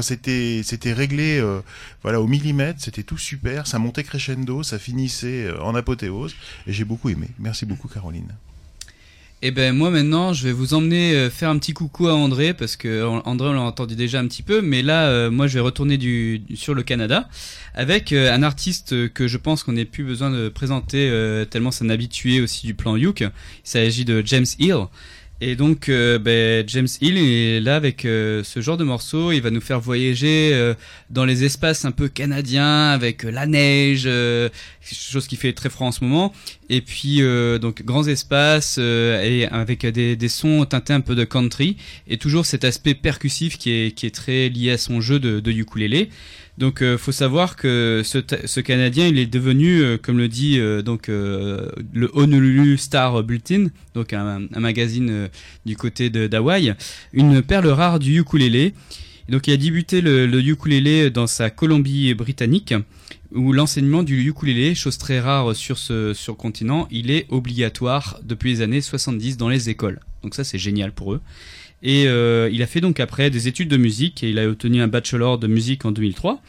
C'était, c'était réglé, euh, voilà, au millimètre. C'était tout super. Ça montait crescendo, ça finissait euh, en apothéose. Et j'ai beaucoup aimé. Merci beaucoup, Caroline. Et ben moi maintenant, je vais vous emmener euh, faire un petit coucou à André parce que André on l'a entendu déjà un petit peu, mais là moi je vais retourner sur le Canada avec un artiste que je pense qu'on n'ait plus besoin de présenter tellement c'est un habitué aussi du plan Youk. Il s'agit de James Hill. Et donc, euh, ben, James Hill est là avec euh, ce genre de morceau. Il va nous faire voyager euh, dans les espaces un peu canadiens avec la neige, chose qui fait très froid en ce moment. Et puis, donc, grands espaces et avec des, sons teintés un peu de country. Et toujours cet aspect percussif qui est, qui est très lié à son jeu de, de ukulélé. Donc, euh, faut savoir que ce, ce Canadien, il est devenu, euh, comme le dit euh, donc euh, le Honolulu Star Bulletin, donc un, magazine du côté d'Hawaï, une perle rare du ukulélé. Et donc, il a débuté le, le ukulélé dans sa Colombie-Britannique, où l'enseignement du ukulélé, chose très rare sur ce sur continent, il est obligatoire depuis les années 70 dans les écoles. Donc ça, c'est génial pour eux. Et euh, il a fait donc après des études de musique et il a obtenu un bachelor de musique en 2003.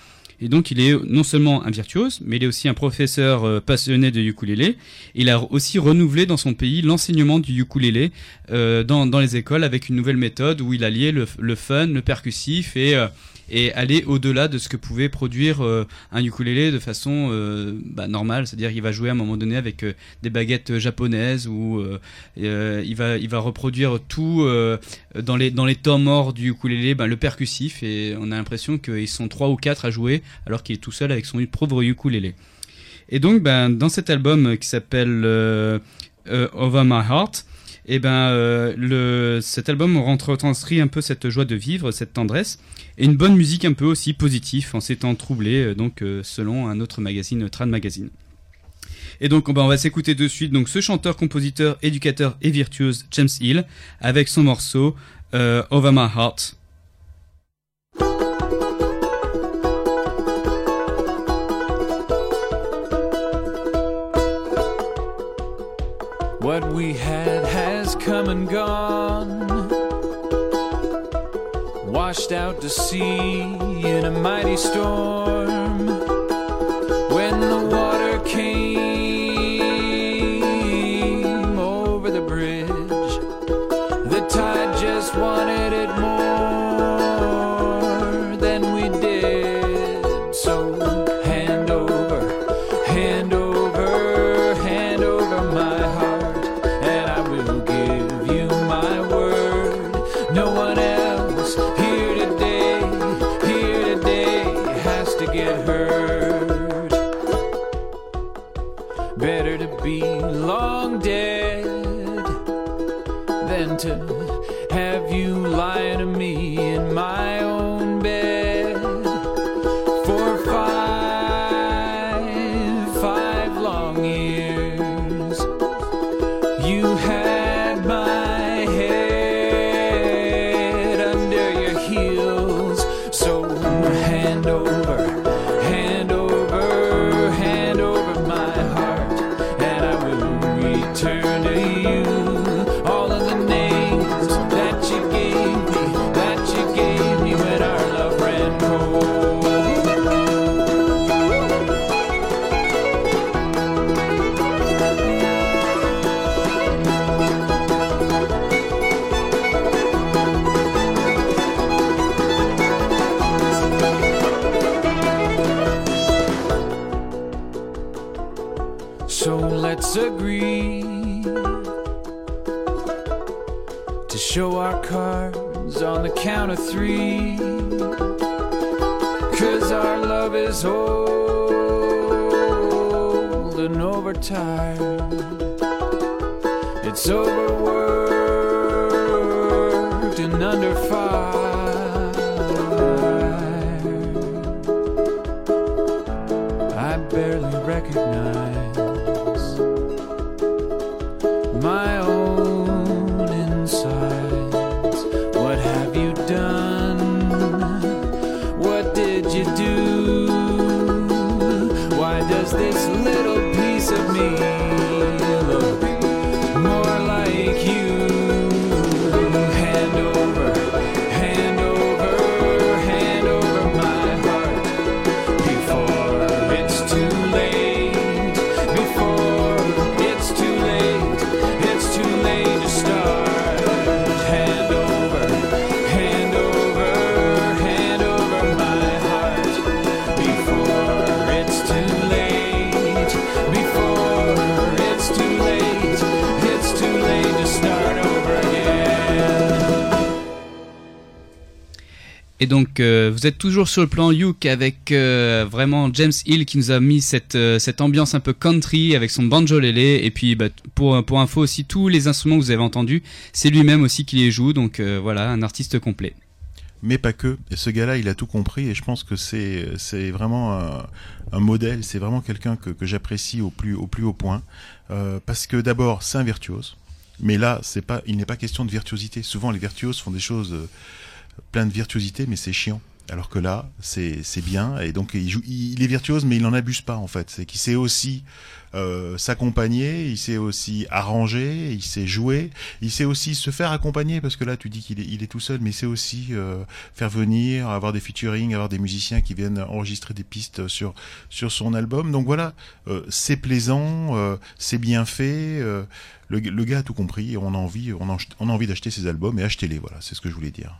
Et donc il est non seulement un virtuose, mais il est aussi un professeur euh, passionné de ukulélé. Il a aussi renouvelé dans son pays l'enseignement du ukulélé euh, dans, dans les écoles avec une nouvelle méthode où il alliait le, le fun, le percussif et, euh, et aller au-delà de ce que pouvait produire euh, un ukulélé de façon euh, bah, normale. C'est-à-dire qu'il va jouer à un moment donné avec euh, des baguettes japonaises ou il, va, il va reproduire tout dans, les, dans les temps morts du ukulélé, ben, le percussif et on a l'impression qu'ils sont trois ou quatre à jouer alors qu'il est tout seul avec son pauvre ukulélé. Et donc, ben, dans cet album qui s'appelle Over My Heart, Et ben, euh, le, cet album retranscrit un peu cette joie de vivre, cette tendresse, et une bonne musique un peu aussi positive en ces temps troublés, euh, donc euh, selon un autre magazine, Trad Magazine. Et donc, on va s'écouter de suite donc ce chanteur, compositeur, éducateur et virtuose James Hill avec son morceau Over My Heart. What we had come and gone, washed out to sea in a mighty storm. Count of three. Cause our love is old and overtired. It's overworked and under fire. Et donc, euh, vous êtes toujours sur le plan Youk avec euh, vraiment James Hill qui nous a mis cette, euh, cette ambiance un peu country avec son banjo lélé. Et puis, bah, pour, pour info aussi, tous les instruments que vous avez entendus, c'est lui-même aussi qui les joue. Donc voilà, un artiste complet. mais pas que. Et ce gars-là, il a tout compris et je pense que c'est c'est vraiment un, modèle, c'est vraiment quelqu'un que, que j'apprécie au plus au plus haut point parce que d'abord c'est un virtuose, mais là c'est pas il n'est pas question de virtuosité. Souvent les virtuoses font des choses plein de virtuosité, mais c'est chiant. Alors que là, c'est bien et donc il, est virtuose, mais il n'en abuse pas en fait. C'est qu'il sait aussi euh, s'accompagner, il sait aussi arranger, il sait jouer, il sait aussi se faire accompagner parce que là tu dis qu'il est, il est tout seul, mais il sait aussi euh, faire venir, avoir des featuring, avoir des musiciens qui viennent enregistrer des pistes sur sur son album. Donc voilà, euh, c'est plaisant, c'est bien fait. le, le gars a tout compris et on a envie, on a, on a envie d'acheter ses albums et achetez-les. Voilà, c'est ce que je voulais dire.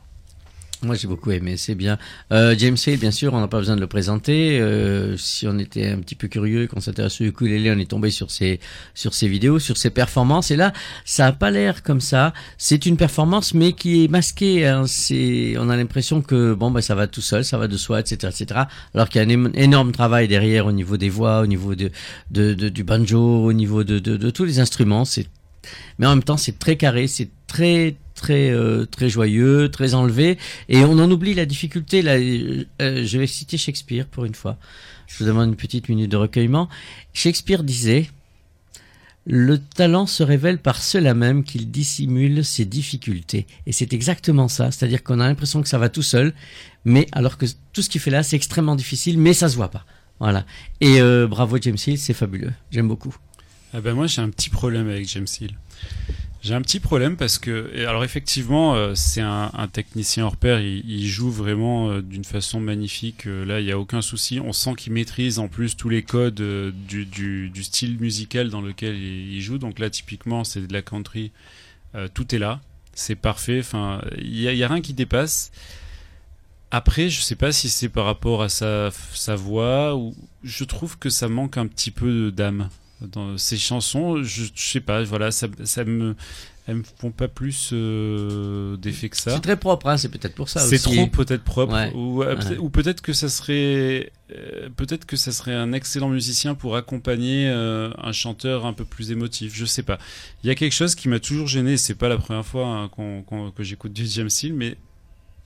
Moi, j'ai beaucoup aimé, c'est bien. Euh, James Hill, bien sûr, on n'a pas besoin de le présenter. Euh, si on était un petit peu curieux, qu'on s'intéresse au ukulélé, on est tombé sur ses, sur ses vidéos, sur ses performances. Et là, ça a pas l'air comme ça. C'est une performance, mais qui est masquée. hein. C'est, on a l'impression que bon, bah, ça va tout seul, ça va de soi, etc., etc. Alors qu'il y a un énorme travail derrière au niveau des voix, au niveau de, de, de- du banjo, au niveau de, de, de tous les instruments. C'est mais en même temps c'est très carré, c'est très très euh, très joyeux, très enlevé, et on en oublie la difficulté. Là, euh, je vais citer Shakespeare pour une fois. Je vous demande une petite minute de recueillement. Shakespeare disait le talent se révèle par cela même qu'il dissimule ses difficultés. Et c'est exactement ça. C'est-à-dire qu'on a l'impression que ça va tout seul, mais alors que tout ce qu'il fait là, c'est extrêmement difficile, mais ça se voit pas. Voilà. Et euh, bravo James Hill, c'est fabuleux. J'aime beaucoup. Ah ben moi j'ai un petit problème avec James Hill. J'ai un petit problème parce que, alors effectivement, euh, c'est un, technicien hors pair, il, joue vraiment euh, d'une façon magnifique. Euh, là, il n'y a aucun souci. On sent qu'il maîtrise en plus tous les codes du, style musical dans lequel il, joue. Donc là, typiquement, c'est de la country. Tout est là, c'est parfait. Enfin, il y a, il y a rien qui dépasse. Après, je sais pas si c'est par rapport à sa, sa voix ou je trouve que ça manque un petit peu d'âme dans ces chansons. Je, je sais pas, voilà, ça, ça me, elles me font pas plus euh, d'effet que ça. C'est très propre, hein, c'est peut-être pour ça C'est trop peut-être propre, Ouais. ou, Ouais. peut- ou peut-être que ça serait, euh, peut-être que ça serait un excellent musicien pour accompagner euh, un chanteur un peu plus émotif. Je sais pas. Il y a quelque chose qui m'a toujours gêné. C'est pas la première fois hein, que j'écoute du James Hill, mais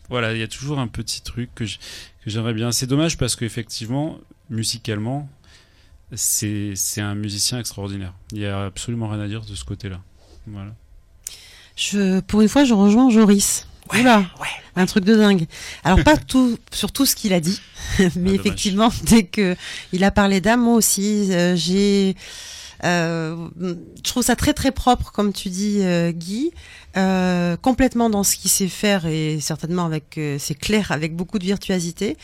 voilà, il y a toujours un petit truc que j'aimerais bien. C'est dommage parce qu'effectivement, musicalement, c'est c'est un musicien extraordinaire. Il y a absolument rien à dire de ce côté-là. Voilà. Je, pour une fois, je rejoins Joris. Oula, un truc de dingue. Alors pas tout sur tout ce qu'il a dit, *laughs* mais effectivement dès que il a parlé d'âme, moi aussi, euh, j'ai, je trouve ça très très propre comme tu dis, euh, Guy, euh, complètement dans ce qu'il sait faire et certainement avec, euh, c'est clair, avec beaucoup de virtuosité.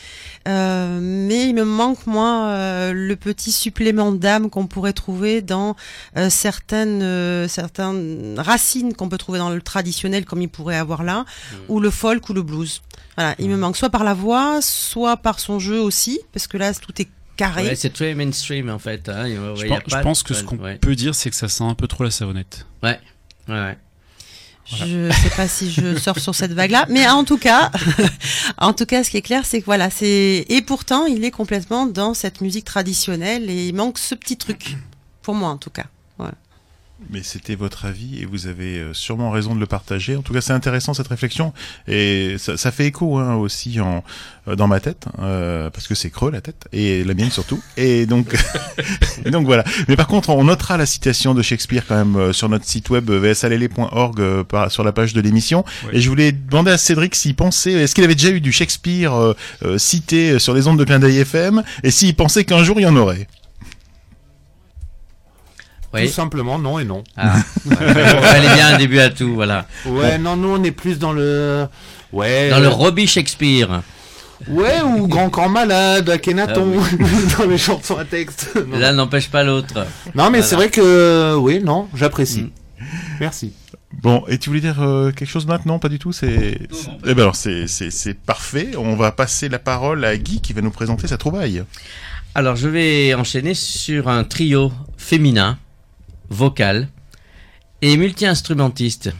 Euh, mais il me manque moi euh, le petit supplément d'âme qu'on pourrait trouver dans euh, certaines euh, certaines racines qu'on peut trouver dans le traditionnel comme il pourrait avoir là ou le folk ou le blues. Voilà, il me manque soit par la voix, soit par son jeu aussi parce que là tout est carré. Ouais, c'est très mainstream en fait. Hein. Il Je y pense, pas que ce qu'on ouais. peut dire, c'est que ça sent un peu trop la savonnette. Ouais, ouais, ouais. Je *laughs* sais pas si je sors sur cette vague-là, mais en tout cas, *laughs* en tout cas, ce qui est clair, c'est que voilà, c'est et pourtant, il est complètement dans cette musique traditionnelle et il manque ce petit truc, pour moi en tout cas. Voilà. Mais c'était votre avis et vous avez euh, sûrement raison de le partager. En tout cas, c'est intéressant cette réflexion et ça, ça fait écho hein, aussi en, euh, dans ma tête euh, parce que c'est creux la tête et la mienne surtout. Et donc, et *laughs* donc voilà. Mais par contre, on notera la citation de Shakespeare quand même euh, sur notre site web vsalele.org sur la page de l'émission. Et je voulais demander à Cédric s'il pensait, est-ce qu'il avait déjà eu du Shakespeare euh, cité sur les ondes de Clin d'œil FM et s'il pensait qu'un jour il y en aurait? Tout simplement, non et non. Ah. Ouais, Fallait bien un début à tout, voilà. Ouais, Bon. non, nous on est plus dans le. Ouais. Dans le Robbie Shakespeare. Ouais, ou Grand Corps Malade, Akhenaton, Ah *laughs* dans les chansons à texte. Non. L'un n'empêche pas l'autre. Non, mais Voilà. c'est vrai que, oui, non, j'apprécie. Merci. Bon, et tu voulais dire euh, quelque chose maintenant Pas du tout. C'est. Eh ben alors c'est c'est c'est parfait. On va passer la parole à Guy qui va nous présenter sa trouvaille. Alors, je vais enchaîner sur un trio féminin, vocal et multi-instrumentiste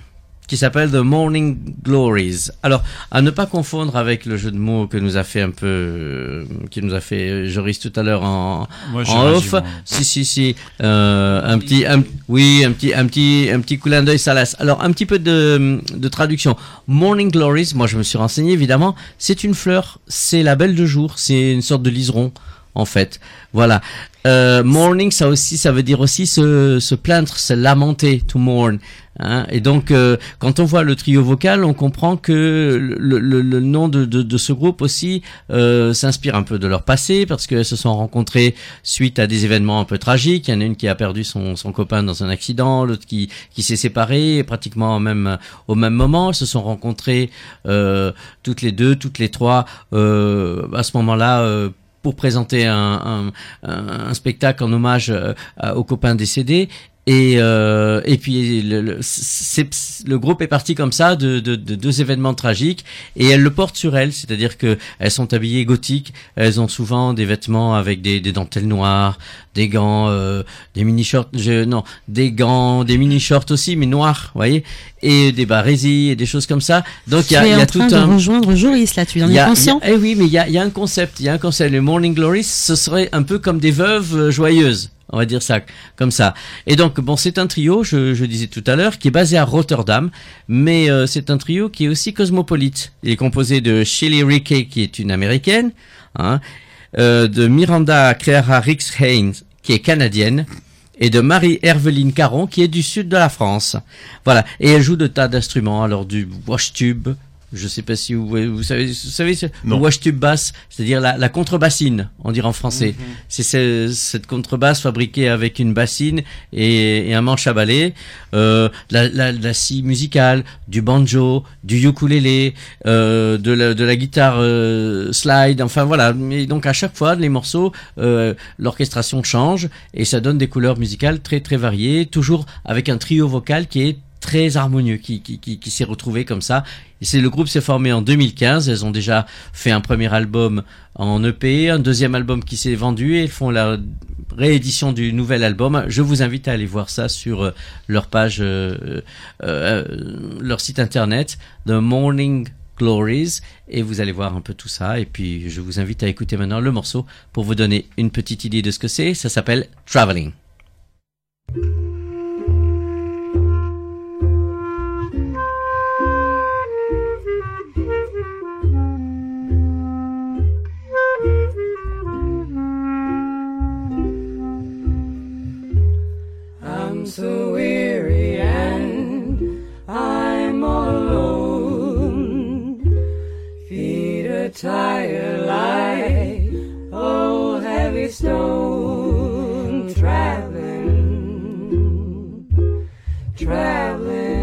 qui s'appelle The Morning Glories. Alors, à ne pas confondre avec le jeu de mots que nous a fait un peu, euh, qui nous a fait euh, Joris tout à l'heure en, Moi, en off. moi. Si, si, si, euh, un petit, un, oui, un petit, un petit, un petit clin d'œil salace. Alors, un petit peu de, de traduction. Morning Glories, moi, je me suis renseigné, évidemment, c'est une fleur, c'est la belle de jour, c'est une sorte de liseron, en fait. Voilà. Euh, morning, ça aussi, ça veut dire aussi se, se plaindre, se lamenter, to mourn. Hein. Et donc, euh, quand on voit le trio vocal, on comprend que le, le, le nom de, de, de ce groupe aussi euh, s'inspire un peu de leur passé, parce qu'elles se sont rencontrées suite à des événements un peu tragiques. Il y en a une qui a perdu son, son copain dans un accident, l'autre qui, qui s'est séparée pratiquement au même, au même moment. Elles se sont rencontrées euh, toutes les deux, toutes les trois, euh, à ce moment-là. Pour présenter un, spectacle en hommage euh, à- au copain décédé. Et, euh, et puis le, le, c'est- le groupe est parti comme ça de, de, de deux événements tragiques et elles le portent sur elles, c'est-à-dire que elles sont habillées gothiques, elles ont souvent des vêtements avec des, des dentelles noires, des gants, euh, des mini shorts, je, non, des gants, des mini shorts aussi mais noirs, vous voyez, et des barésies et des choses comme ça. Donc il y a, y a en tout train de un rejoindre Joris là, tu en es a- conscient Eh oui, mais il y a, y a un concept. Il y a un concept. Les Morning Glories, ce serait un peu comme des veuves euh, joyeuses. On va dire ça comme ça. Et donc, bon, c'est un trio, je, je disais tout à l'heure, qui est basé à Rotterdam, mais euh, c'est un trio qui est aussi cosmopolite. Il est composé de Shelly Rickey, qui est une américaine, hein, euh, de Miranda Creara Rix Haynes, qui est canadienne, et de Marie-Herveline Caron, qui est du sud de la France. Voilà. Et elle joue de tas d'instruments, alors du wash tube. Je sais pas si vous, vous savez, vous savez, le Non. wash tube basse, c'est-à-dire la, la contrebassine, on dirait en français. C'est ce- cette contrebasse fabriquée avec une bassine et, et un manche à balai, euh, la, la, la scie musicale, du banjo, du ukulélé, euh, de, la, de la guitare euh, slide, enfin voilà. Mais donc à chaque fois, les morceaux, euh, l'orchestration change et ça donne des couleurs musicales très très variées, toujours avec un trio vocal qui est très harmonieux, qui, s'est retrouvé comme ça. Et le groupe s'est formé en 2015. Elles ont déjà fait un premier album en EP, un deuxième album qui s'est vendu et font la réédition du nouvel album. Je vous invite à aller voir ça sur euh, leur page, euh, euh, leur site internet, The Morning Glories, et vous allez voir un peu tout ça. Et puis je vous invite à écouter maintenant le morceau pour vous donner une petite idée de ce que c'est. Ça s'appelle Traveling. So weary and I'm all alone. Feet are tired like old heavy stone. Traveling, traveling.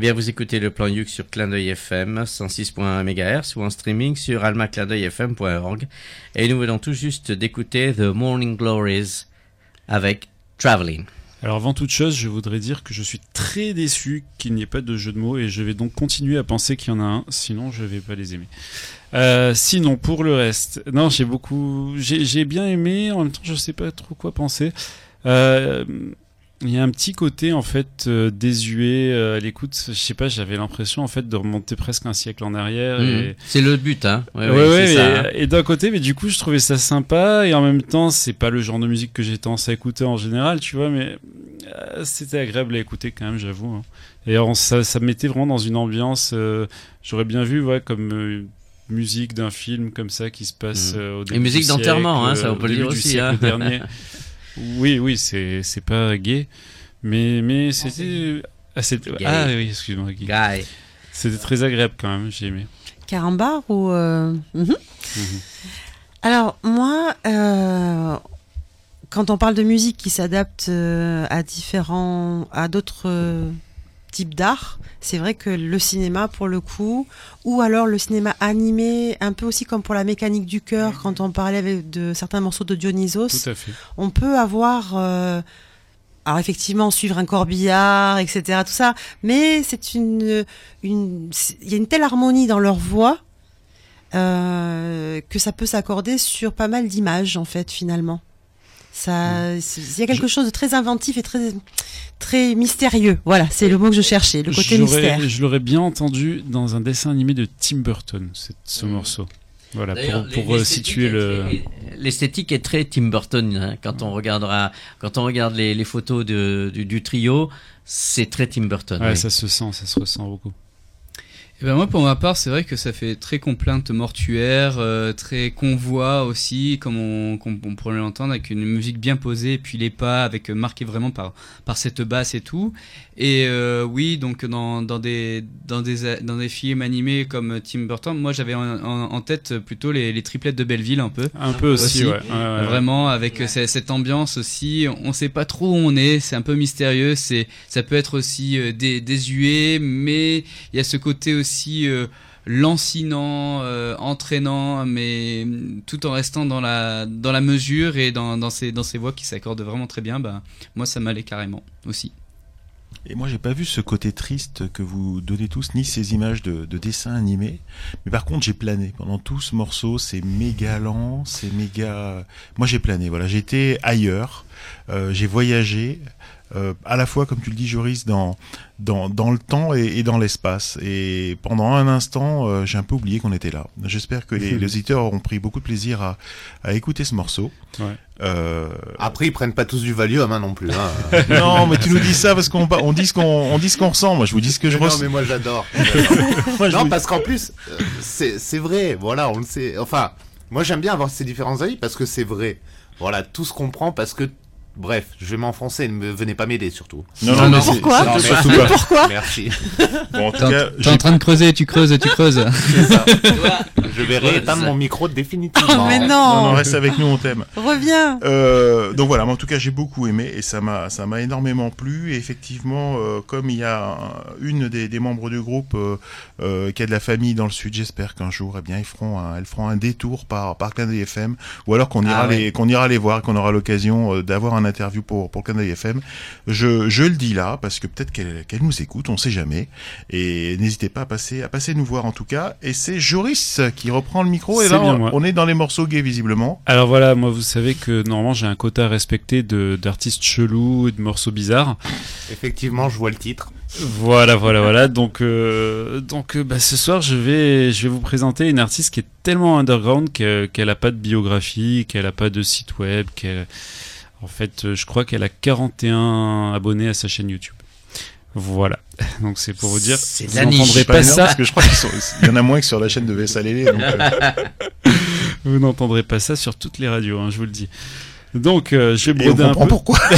Eh bien, vous écoutez le plan Youk sur Clin d'œil FM 106.1 MHz ou en streaming sur almaclindeuilfm.org. Et nous venons tout juste d'écouter The Morning Glories avec Traveling. Alors avant toute chose, je voudrais dire que je suis très déçu qu'il n'y ait pas de jeu de mots et je vais donc continuer à penser qu'il y en a un, sinon je vais pas les aimer. Euh, sinon pour le reste, non j'ai beaucoup, j'ai bien aimé, en même temps je sais pas trop quoi penser. Euh, il y a un petit côté en fait euh, désuet euh, à l'écoute. Je sais pas, j'avais l'impression en fait de remonter presque un siècle en arrière. Mhm. et- C'est le but, hein. Ouais, Ouais, ouais, et, hein. et d'un côté, mais du coup, je trouvais ça sympa et en même temps, c'est pas le genre de musique que j'ai tendance à écouter en général, tu vois. Mais euh, c'était agréable à écouter quand même, j'avoue. hein. Et alors, ça, ça me mettait vraiment dans une ambiance. euh, J'aurais bien vu, ouais, comme euh, musique d'un film comme ça qui se passe euh, au Et début musique du d'enterrement, hein, ça, on peut le dire aussi, hein. dernier. *laughs* Oui, oui, c'est c'est pas gay, mais mais c'était assez. Gay. Ah oui, excuse-moi, gay. Guy. C'était très agréable quand même, j'ai aimé. Carambar ou. euh. Mhm. Alors, moi, euh, quand on parle de musique qui s'adapte euh, à différents. à d'autres types d'art, c'est vrai que le cinéma, pour le coup, ou alors le cinéma animé, un peu aussi comme pour la mécanique du cœur, quand on parlait avec de certains morceaux de Dionysos, Tout à fait. on peut avoir. euh, alors effectivement, suivre un corbillard, etc., tout ça, mais c'est une, une, il y a une telle harmonie dans leur voix euh, que ça peut s'accorder sur pas mal d'images en fait finalement. Ça, il y a quelque chose de très inventif et très, très mystérieux. Voilà, c'est le mot que je cherchais, le côté mystère. Je l'aurais bien entendu dans un dessin animé de Tim Burton, ce morceau. Voilà, pour, pour euh, situer le. L'esthétique est très Tim Burton. hein. Quand on regardera, quand on regarde les, les photos de, du, du trio, c'est très Tim Burton. Ouais, oui. ça se sent, ça se ressent beaucoup. Et ben moi pour ma part c'est vrai que ça fait très complainte mortuaire, euh, très convoi aussi comme on, comme on pourrait l'entendre avec une musique bien posée puis les pas avec euh, marqué vraiment par par cette basse et tout. Et euh, oui donc dans, dans des dans des dans des films animés comme Tim Burton, moi j'avais en, en- en tête plutôt les, les triplettes de Belleville un peu. Un peu aussi, ouais. Ouais, ouais, ouais. Vraiment avec euh, ce- cette ambiance aussi, on sait pas trop où on est, c'est un peu mystérieux, c'est ça peut être aussi euh, dé- désuet, mais il y a ce côté aussi euh, lancinant, euh, entraînant, mais mm, tout en restant dans la dans la mesure et dans dans ces dans ces voix qui s'accordent vraiment très bien. Bah moi ça m'allait carrément aussi. Et moi, j'ai pas vu ce côté triste que vous donnez tous, ni ces images de, de dessins animés. Mais par contre, j'ai plané pendant tout ce morceau. C'est méga lent, c'est méga. Moi, j'ai plané. Voilà, j'étais ailleurs. Euh, j'ai voyagé. Euh, à la fois, comme tu le dis, Joris, dans dans, dans le temps et, et dans l'espace. Et pendant un instant, euh, j'ai un peu oublié qu'on était là. J'espère que les, *laughs* les auditeurs auront pris beaucoup de plaisir à, à écouter ce morceau. Ouais. Euh, Après, ils prennent pas tous du Valium hein, non plus. Hein. *laughs* non, mais tu nous dis ça parce qu'on on dit ce qu'on on dit ce qu'on ressent. Moi, je vous dis ce que je Mais non, ressens. mais moi j'adore. *laughs* Non, vous- parce qu'en plus, c'est c'est vrai. Voilà, on le sait. Enfin, moi j'aime bien avoir ces différents avis parce que c'est vrai. Voilà, tout se comprend parce que. Bref, je vais m'enfoncer, ne venez pas m'aider surtout. Non, non, mais c'est- Pourquoi Non, pas. Pourquoi Merci. *laughs* Bon, en tout cas, en- t'es en train de creuser, tu creuses, tu creuses. *laughs* C'est ça. Je vais Ouais, rééteindre mon micro *laughs* définitivement. Oh, mais Non, non, non, reste avec nous, on t'aime. Reviens Euh, donc voilà, mais en tout cas, j'ai beaucoup aimé et ça m'a, ça m'a énormément plu. Et effectivement, euh, comme il y a un- une des, des membres du groupe euh, euh, qui a de la famille dans le sud, j'espère qu'un jour, eh bien, ils feront, un, elles feront un détour par par FM, ou alors qu'on ira Ah ouais. les, qu'on ira les voir, qu'on aura l'occasion euh, d'avoir un interview pour pour Canal FM. Je, je le dis là parce que peut-être qu'elle, nous écoute, on sait jamais. Et n'hésitez pas à passer, à passer nous voir en tout cas. Et c'est Joris qui reprend le micro. Et C'est là, bien on, moi. on est dans les morceaux gays visiblement. Alors voilà, moi vous savez que normalement j'ai un quota à respecter de d'artistes chelous et de morceaux bizarres. Effectivement, je vois le titre. Voilà, voilà, voilà. Donc, euh, donc, euh, bah, ce soir, je vais, je vais vous présenter une artiste qui est tellement underground que- qu'elle a pas de biographie, qu'elle a pas de site web, qu'elle, en fait, euh, je crois qu'elle a 41 abonnés à sa chaîne YouTube. Voilà. *laughs* Donc c'est pour vous dire, vous n'entendrez pas pas ça, parce que je crois qu'il y en a moins que sur la chaîne de Vessalélé. donc, euh, *laughs* vous n'entendrez pas ça sur toutes les radios, hein, je vous le dis. Donc, euh, je vais broder un comprend peu. pourquoi. *laughs*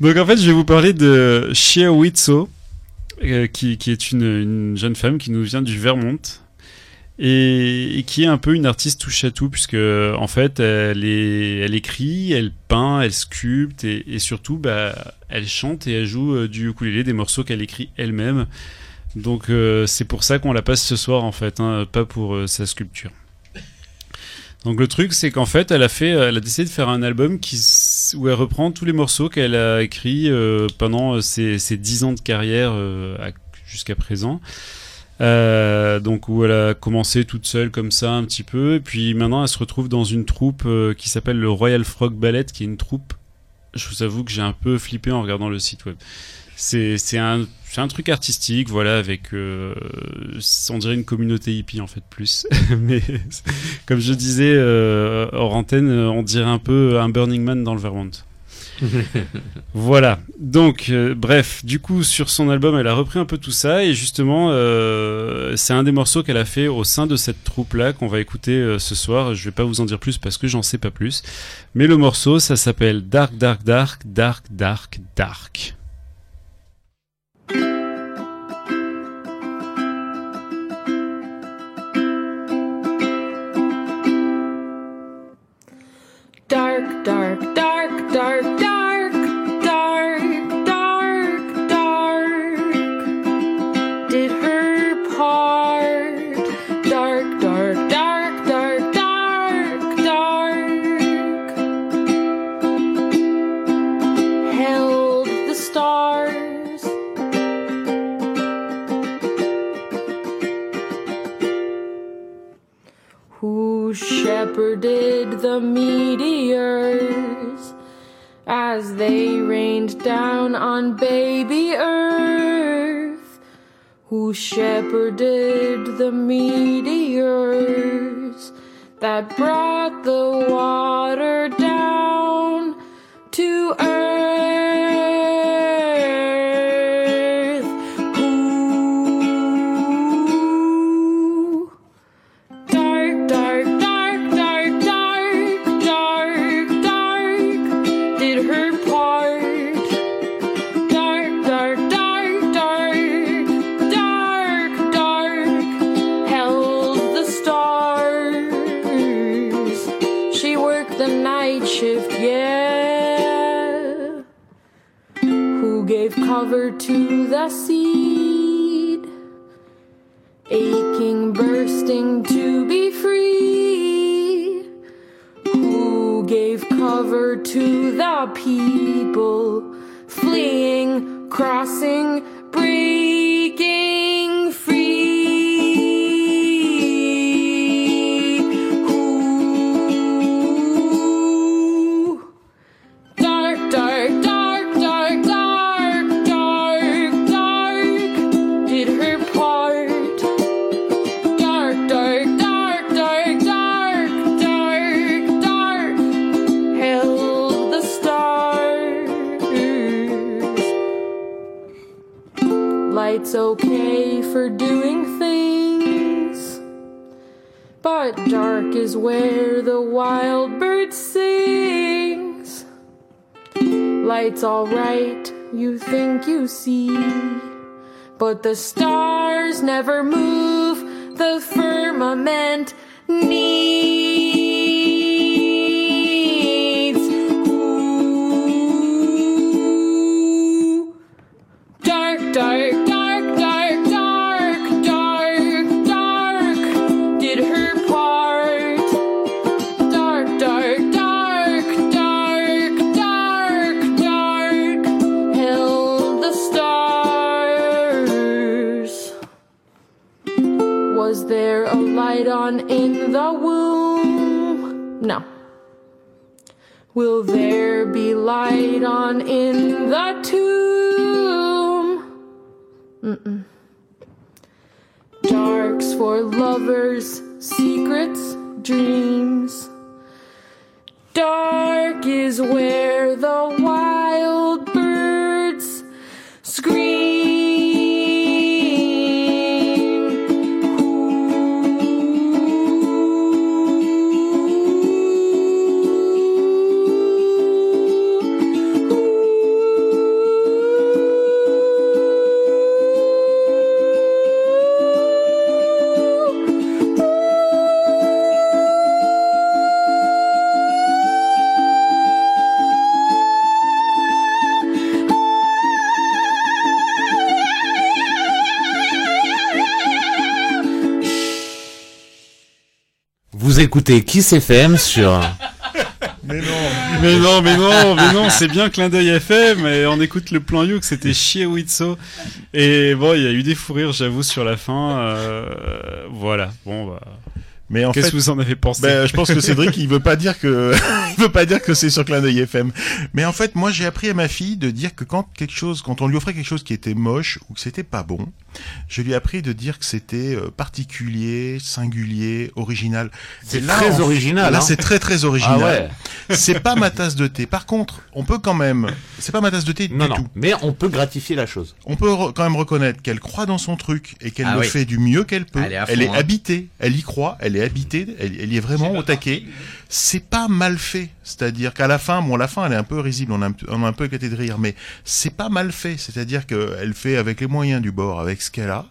Donc en fait, je vais vous parler de Shea Witso, euh, qui, qui est une, une jeune femme qui nous vient du Vermont et, et qui est un peu une artiste touche à tout puisque en fait, elle, est, elle écrit, elle peint, elle sculpte et, et surtout, bah, elle chante et elle joue euh, du ukulélé, des morceaux qu'elle écrit elle-même. Donc euh, c'est pour ça qu'on la passe ce soir en fait, hein, pas pour euh, sa sculpture. Donc le truc, c'est qu'en fait, elle a fait, elle a décidé de faire un album qui, où elle reprend tous les morceaux qu'elle a écrits euh, pendant euh, ses, 10 ans de carrière jusqu'à présent. Euh, donc où elle a commencé toute seule comme ça un petit peu, et puis maintenant elle se retrouve dans une troupe euh, qui s'appelle le Royal Frog Ballet, qui est une troupe. Je vous avoue que j'ai un peu flippé en regardant le site web. C'est un truc artistique, voilà, avec euh, on dirait une communauté hippie en fait plus, *laughs* mais comme je disais euh, hors antenne, on dirait un peu un Burning Man dans le Vermont. *laughs* Voilà. Donc, euh, bref, du coup, sur son album, elle a repris un peu tout ça et justement, euh, c'est un des morceaux qu'elle a fait au sein de cette troupe-là qu'on va écouter euh, ce soir. Je vais pas vous en dire plus parce que j'en sais pas plus. Mais le morceau, ça s'appelle Dark, Dark, Dark, Dark, Dark, Dark. Dark, shepherded the meteors as they rained down on baby earth. Who shepherded the meteors that brought the water down to earth shift, yeah. Who gave cover to the seed? Alright, you think you see, but the stars never move, the firmament needs. Vous écoutez Kiss FM sur. Mais non Mais non, mais non, mais non, c'est bien clin d'œil FM et on écoute le plan Youk, c'était chier Witso. Et bon, il y a eu des fous rires, j'avoue, sur la fin. euh, voilà, bon, bah. Mais en Qu'est-ce que vous en avez pensé ben, je pense que Cédric, il veut pas dire que, *laughs* il veut pas dire que c'est sur Clin d'œil FM. Mais en fait, moi, j'ai appris à ma fille de dire que quand quelque chose, quand on lui offrait quelque chose qui était moche ou que c'était pas bon, je lui ai appris de dire que c'était euh, particulier, singulier, original. C'est là, très en- original, Là, hein. c'est très très original. Ah ouais. C'est pas ma tasse de thé. Par contre, on peut quand même, c'est pas ma tasse de thé Non, du non. tout. Mais on peut gratifier la chose. On peut re- quand même reconnaître qu'elle croit dans son truc et qu'elle Ah le oui. fait du mieux qu'elle peut. Elle est hein. habitée, elle y croit, elle est habitée, elle, elle y est vraiment au taquet. C'est pas mal fait, c'est-à-dire qu'à la fin, bon, la fin, elle est un peu risible, on a un, p- on a un peu éclaté de rire, mais c'est pas mal fait, c'est-à-dire qu'elle fait avec les moyens du bord, avec ce qu'elle a.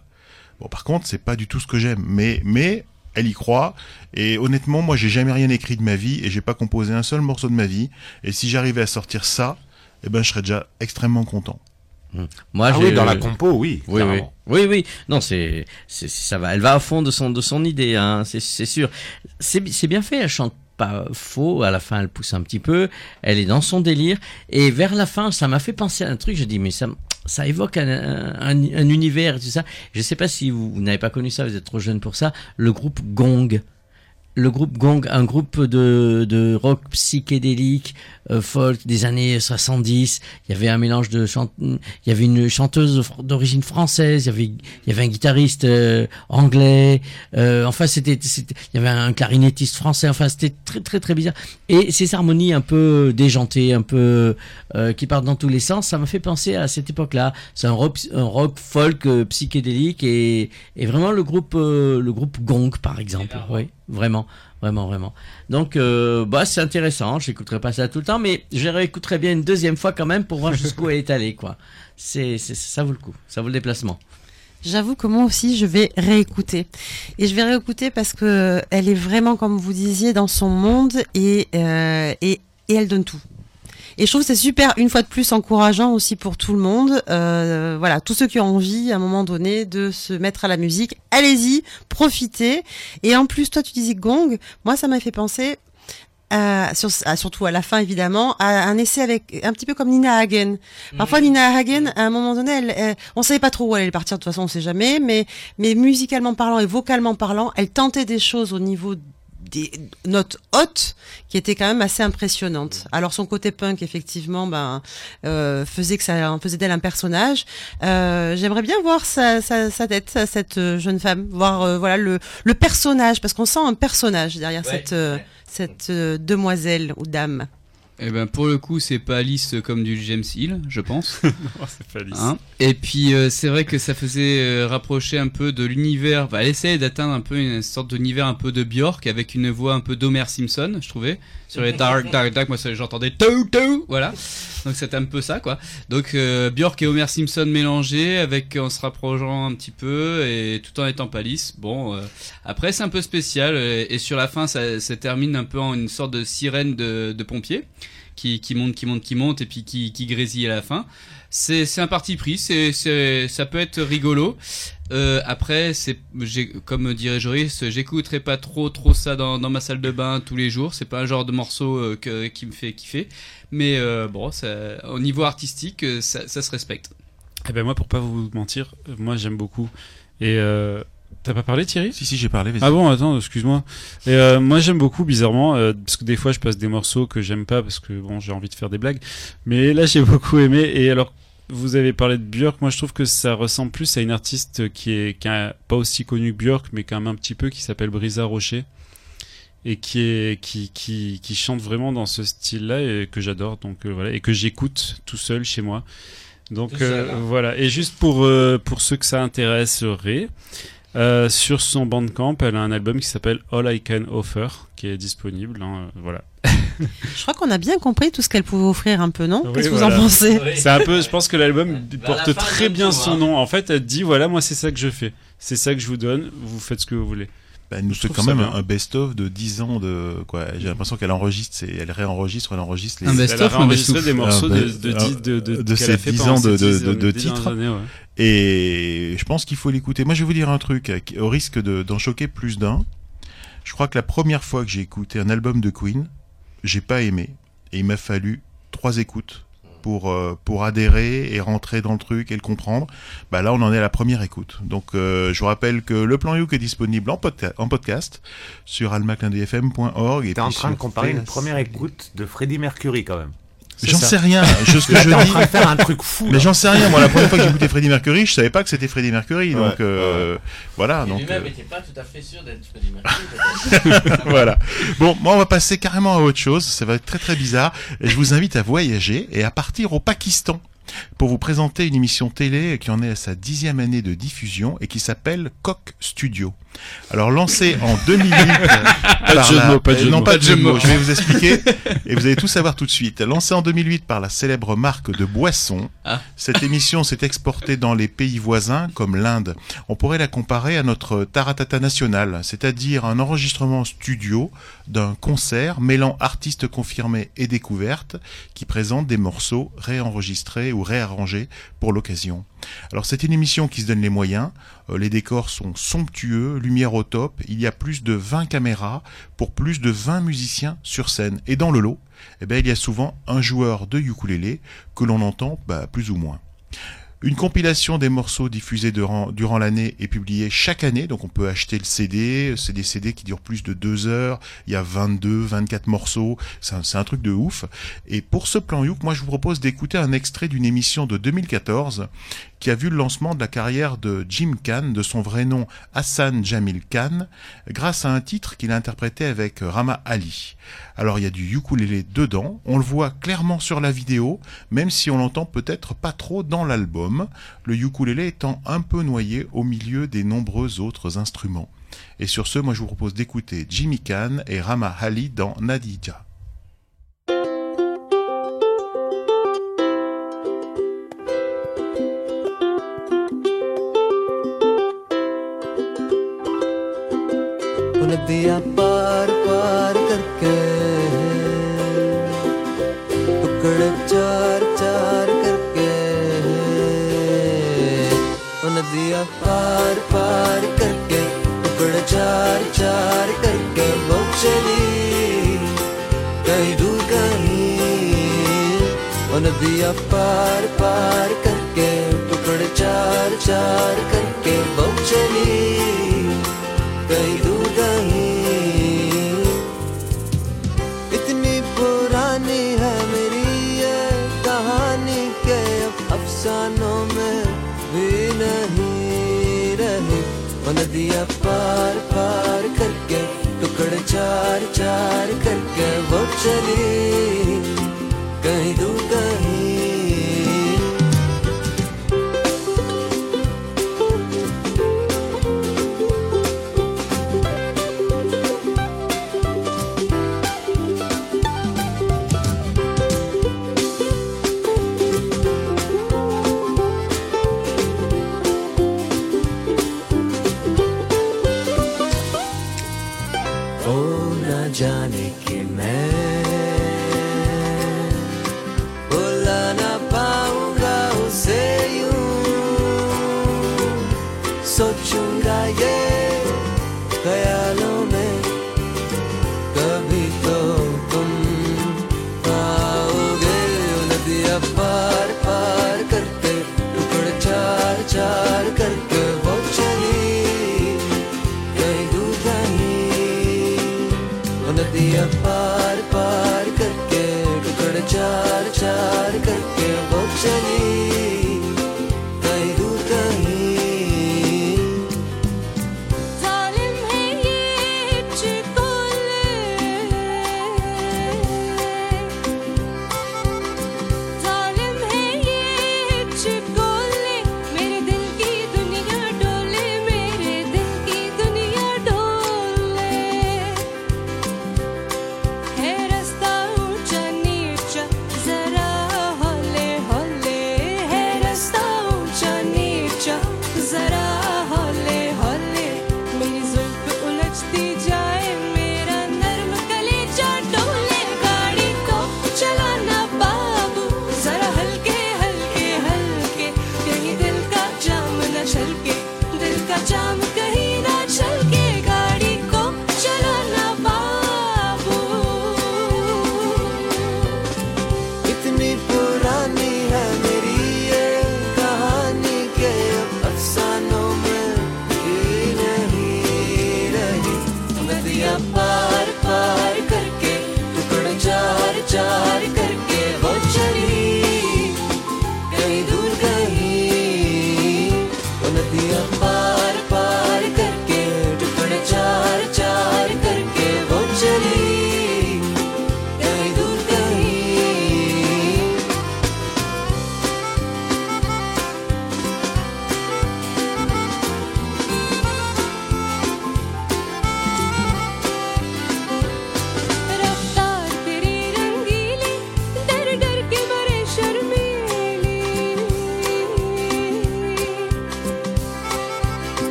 Bon, par contre, c'est pas du tout ce que j'aime, mais mais elle y croit. Et honnêtement, moi, j'ai jamais rien écrit de ma vie et j'ai pas composé un seul morceau de ma vie. Et si j'arrivais à sortir ça, eh ben, je serais déjà extrêmement content. Moi, Ah j'ai- oui, dans la compo, oui, Oui, oui, oui, oui. Non, c'est, ça va. Elle va à fond de son, de son idée, hein. C'est, c'est sûr. C'est, c'est bien fait. Elle chante pas faux. À la fin, elle pousse un petit peu. Elle est dans son délire. Et vers la fin, ça m'a fait penser à un truc. Je dis, mais ça, ça évoque un, un, un univers tout ça. Je sais pas si vous, vous n'avez pas connu ça. Vous êtes trop jeune pour ça. Le groupe Gong. Le groupe Gong, un groupe de, de rock psychédélique, euh, folk des années 70. Il y avait un mélange de chant... il y avait une chanteuse d'origine française, il y avait, il y avait un guitariste euh, anglais. Euh, enfin, c'était, c'était, il y avait un clarinettiste français. Enfin, c'était très, très, très bizarre. Et ces harmonies un peu déjantées, un peu euh, qui partent dans tous les sens, ça m'a fait penser à cette époque-là. C'est un rock, un rock folk euh, psychédélique et, et vraiment le groupe, euh, le groupe Gong, par exemple. Oui, vraiment, vraiment, vraiment. Donc, euh, bah, c'est intéressant. J'écouterai pas ça tout le temps, mais je réécouterai bien une deuxième fois quand même pour voir jusqu'où elle est allée, quoi. C'est, ça vaut le coup. Ça vaut le déplacement. J'avoue que moi aussi, je vais réécouter. Et je vais réécouter parce que elle est vraiment, comme vous disiez, dans son monde et, euh, et, et elle donne tout. Et je trouve que c'est super, une fois de plus, encourageant aussi pour tout le monde. Euh, voilà, tous ceux qui ont envie, à un moment donné, de se mettre à la musique, allez-y, profitez. Et en plus, toi, tu disais gong. Moi, ça m'a fait penser, euh, sur, à- surtout à la fin évidemment, à un essai avec un petit peu comme Nina Hagen. Parfois Nina Hagen, à un moment donné, elle, elle- on savait pas trop où elle allait partir. De toute façon, on sait jamais. Mais, mais musicalement parlant et vocalement parlant, elle tentait des choses au niveau des notes hautes qui étaient quand même assez impressionnantes. Alors son côté punk effectivement ben euh, faisait que ça en faisait d'elle un personnage. Euh, J'aimerais bien voir sa, sa, sa tête, sa- cette euh, jeune femme, voir euh, voilà le, le personnage parce qu'on sent un personnage derrière Ouais, cette euh, cette demoiselle ou dame. Eh ben pour le coup c'est pas lisse comme du James Hill je pense. *laughs* Non, c'est pas lisse. Hein Et puis euh, c'est vrai que ça faisait euh, rapprocher un peu de l'univers. Enfin, elle essayait d'atteindre un peu une sorte d'univers un peu de Björk avec une voix un peu d'Homer Simpson, je trouvais. Sur les dark *laughs* dark dark, moi ça, j'entendais tout tout, voilà. Donc c'était un peu ça quoi. Donc euh, Björk et Homer Simpson mélangés avec en se rapprochant un petit peu et tout en étant pas lisse. Bon, euh, après c'est un peu spécial euh, et sur la fin ça, ça termine un peu en une sorte de sirène de, de pompiers qui, monte, qui monte, qui monte, et puis qui, grésille à la fin. C'est, un parti pris, c'est, ça peut être rigolo. Euh, après, comme dirait Joris, j'écouterai pas trop, trop ça dans, ma salle de bain tous les jours. C'est pas un genre de morceau euh, qui me fait kiffer. Mais euh, bon, au niveau artistique, ça, se respecte. Eh ben moi, pour pas vous mentir, moi j'aime beaucoup. Et t'as pas parlé Thierry? Si si, j'ai parlé. Ah bon, attends, excuse-moi. Et euh, moi j'aime beaucoup, bizarrement, euh, parce que des fois je passe des morceaux que j'aime pas parce que bon, j'ai envie de faire des blagues. Mais là j'ai *laughs* beaucoup aimé. Et alors, vous avez parlé de Björk. Moi je trouve que ça ressemble plus à une artiste qui est, qui est pas aussi connue que Björk, mais quand même un petit peu, qui s'appelle Brisa Rocher et qui est qui qui qui chante vraiment dans ce style-là et que j'adore donc euh, voilà et que j'écoute tout seul chez moi donc euh, voilà et juste pour euh, pour ceux que ça intéresserait euh, sur son bandcamp elle a un album qui s'appelle All I Can Offer qui est disponible hein, euh, voilà. Je crois qu'on a bien compris tout ce qu'elle pouvait offrir un peu, non Oui, Qu'est-ce que vous en pensez c'est un peu je pense que l'album porte fin, très bien son hein. nom. En fait elle dit voilà moi c'est ça que je fais. C'est ça que je vous donne vous faites ce que vous voulez Bah, elle nous trouve quand même bien. un best-of de 10 ans de quoi. J'ai l'impression qu'elle enregistre, c'est- elle réenregistre, elle enregistre les. Un Best-of best-of des morceaux de, de, dix- de, de, de qu'elle a ces fait 10 pendant ans de- de- titres. Et je pense qu'il faut l'écouter. Moi, je vais vous dire un truc, euh, au risque de- d'en choquer plus d'un. Je crois que la première fois que j'ai écouté un album de Queen, j'ai pas aimé. Et il m'a fallu trois écoutes pour euh, pour adhérer et rentrer dans le truc et le comprendre. Bah là, on en est à la première écoute. Donc, euh, je vous rappelle que le plan Youk est disponible en, podca- en podcast sur almaclindfm.org. T'es en train de comparer une première écoute de Freddie Mercury quand même. J'en sais rien. *laughs* Je, ce que Là, je t'es en dis. train de faire un truc fou. Mais j'en sais rien. Moi, la première fois que j'ai écouté *laughs* Freddie Mercury, je savais pas que c'était Freddie Mercury. Donc euh, voilà. Donc lui-même euh, n'était pas tout à fait sûr d'être Freddie Mercury. *laughs* voilà. Bon, moi, on va passer carrément à autre chose. Ça va être très très bizarre. Et je vous invite à voyager et à partir au Pakistan pour vous présenter une émission télé qui en est à sa dixième année de diffusion et qui s'appelle Coq Studio. Alors lancé en 2008 *laughs* de par jeu de la- mots, pas de jeu de non mots. pas de jeu de mots. Je vais vous expliquer *laughs* et vous allez tout savoir tout de suite. Lancé en 2008 par la célèbre marque de boissons, Ah. cette émission s'est exportée dans les pays voisins comme l'Inde. On pourrait la comparer à notre Taratata national, c'est-à-dire un enregistrement studio d'un concert mêlant artistes confirmés et découvertes qui présente des morceaux réenregistrés ou réarrangés pour l'occasion. Alors c'est une émission qui se donne les moyens, les décors sont somptueux, lumière au top, il y a plus de 20 caméras pour plus de 20 musiciens sur scène. Et dans le lot, eh ben, il y a souvent un joueur de ukulélé que l'on entend bah, plus ou moins. Une compilation des morceaux diffusés durant, l'année est publiée chaque année, donc on peut acheter le CD, c'est des CD qui durent plus de deux heures, il y a 22, 24 morceaux, c'est un, c'est un truc de ouf. Et pour ce plan Youk, moi je vous propose d'écouter un extrait d'une émission de 2014 qui a vu le lancement de la carrière de Jim Khan, de son vrai nom Hassan Jamil Khan, grâce à un titre qu'il a interprété avec Rama Ali. Alors il y a du ukulélé dedans, on le voit clairement sur la vidéo, même si on l'entend peut-être pas trop dans l'album, le ukulélé étant un peu noyé au milieu des nombreux autres instruments. Et sur ce, moi je vous propose d'écouter Jimmy Khan et Rama Ali dans Nadija. नदियाँ पार पार करके टुकड़े चार चार करके ओ पार पार करके टुकड़े चार चार करके वो कहीं दूर कहीं। ओ पार पार करके टुकड़े चार चार करके वो कहीं दूर वो नदियाँ पार पार करके टुकड़ चार चार करके वो चली। कहीं दूर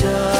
Just.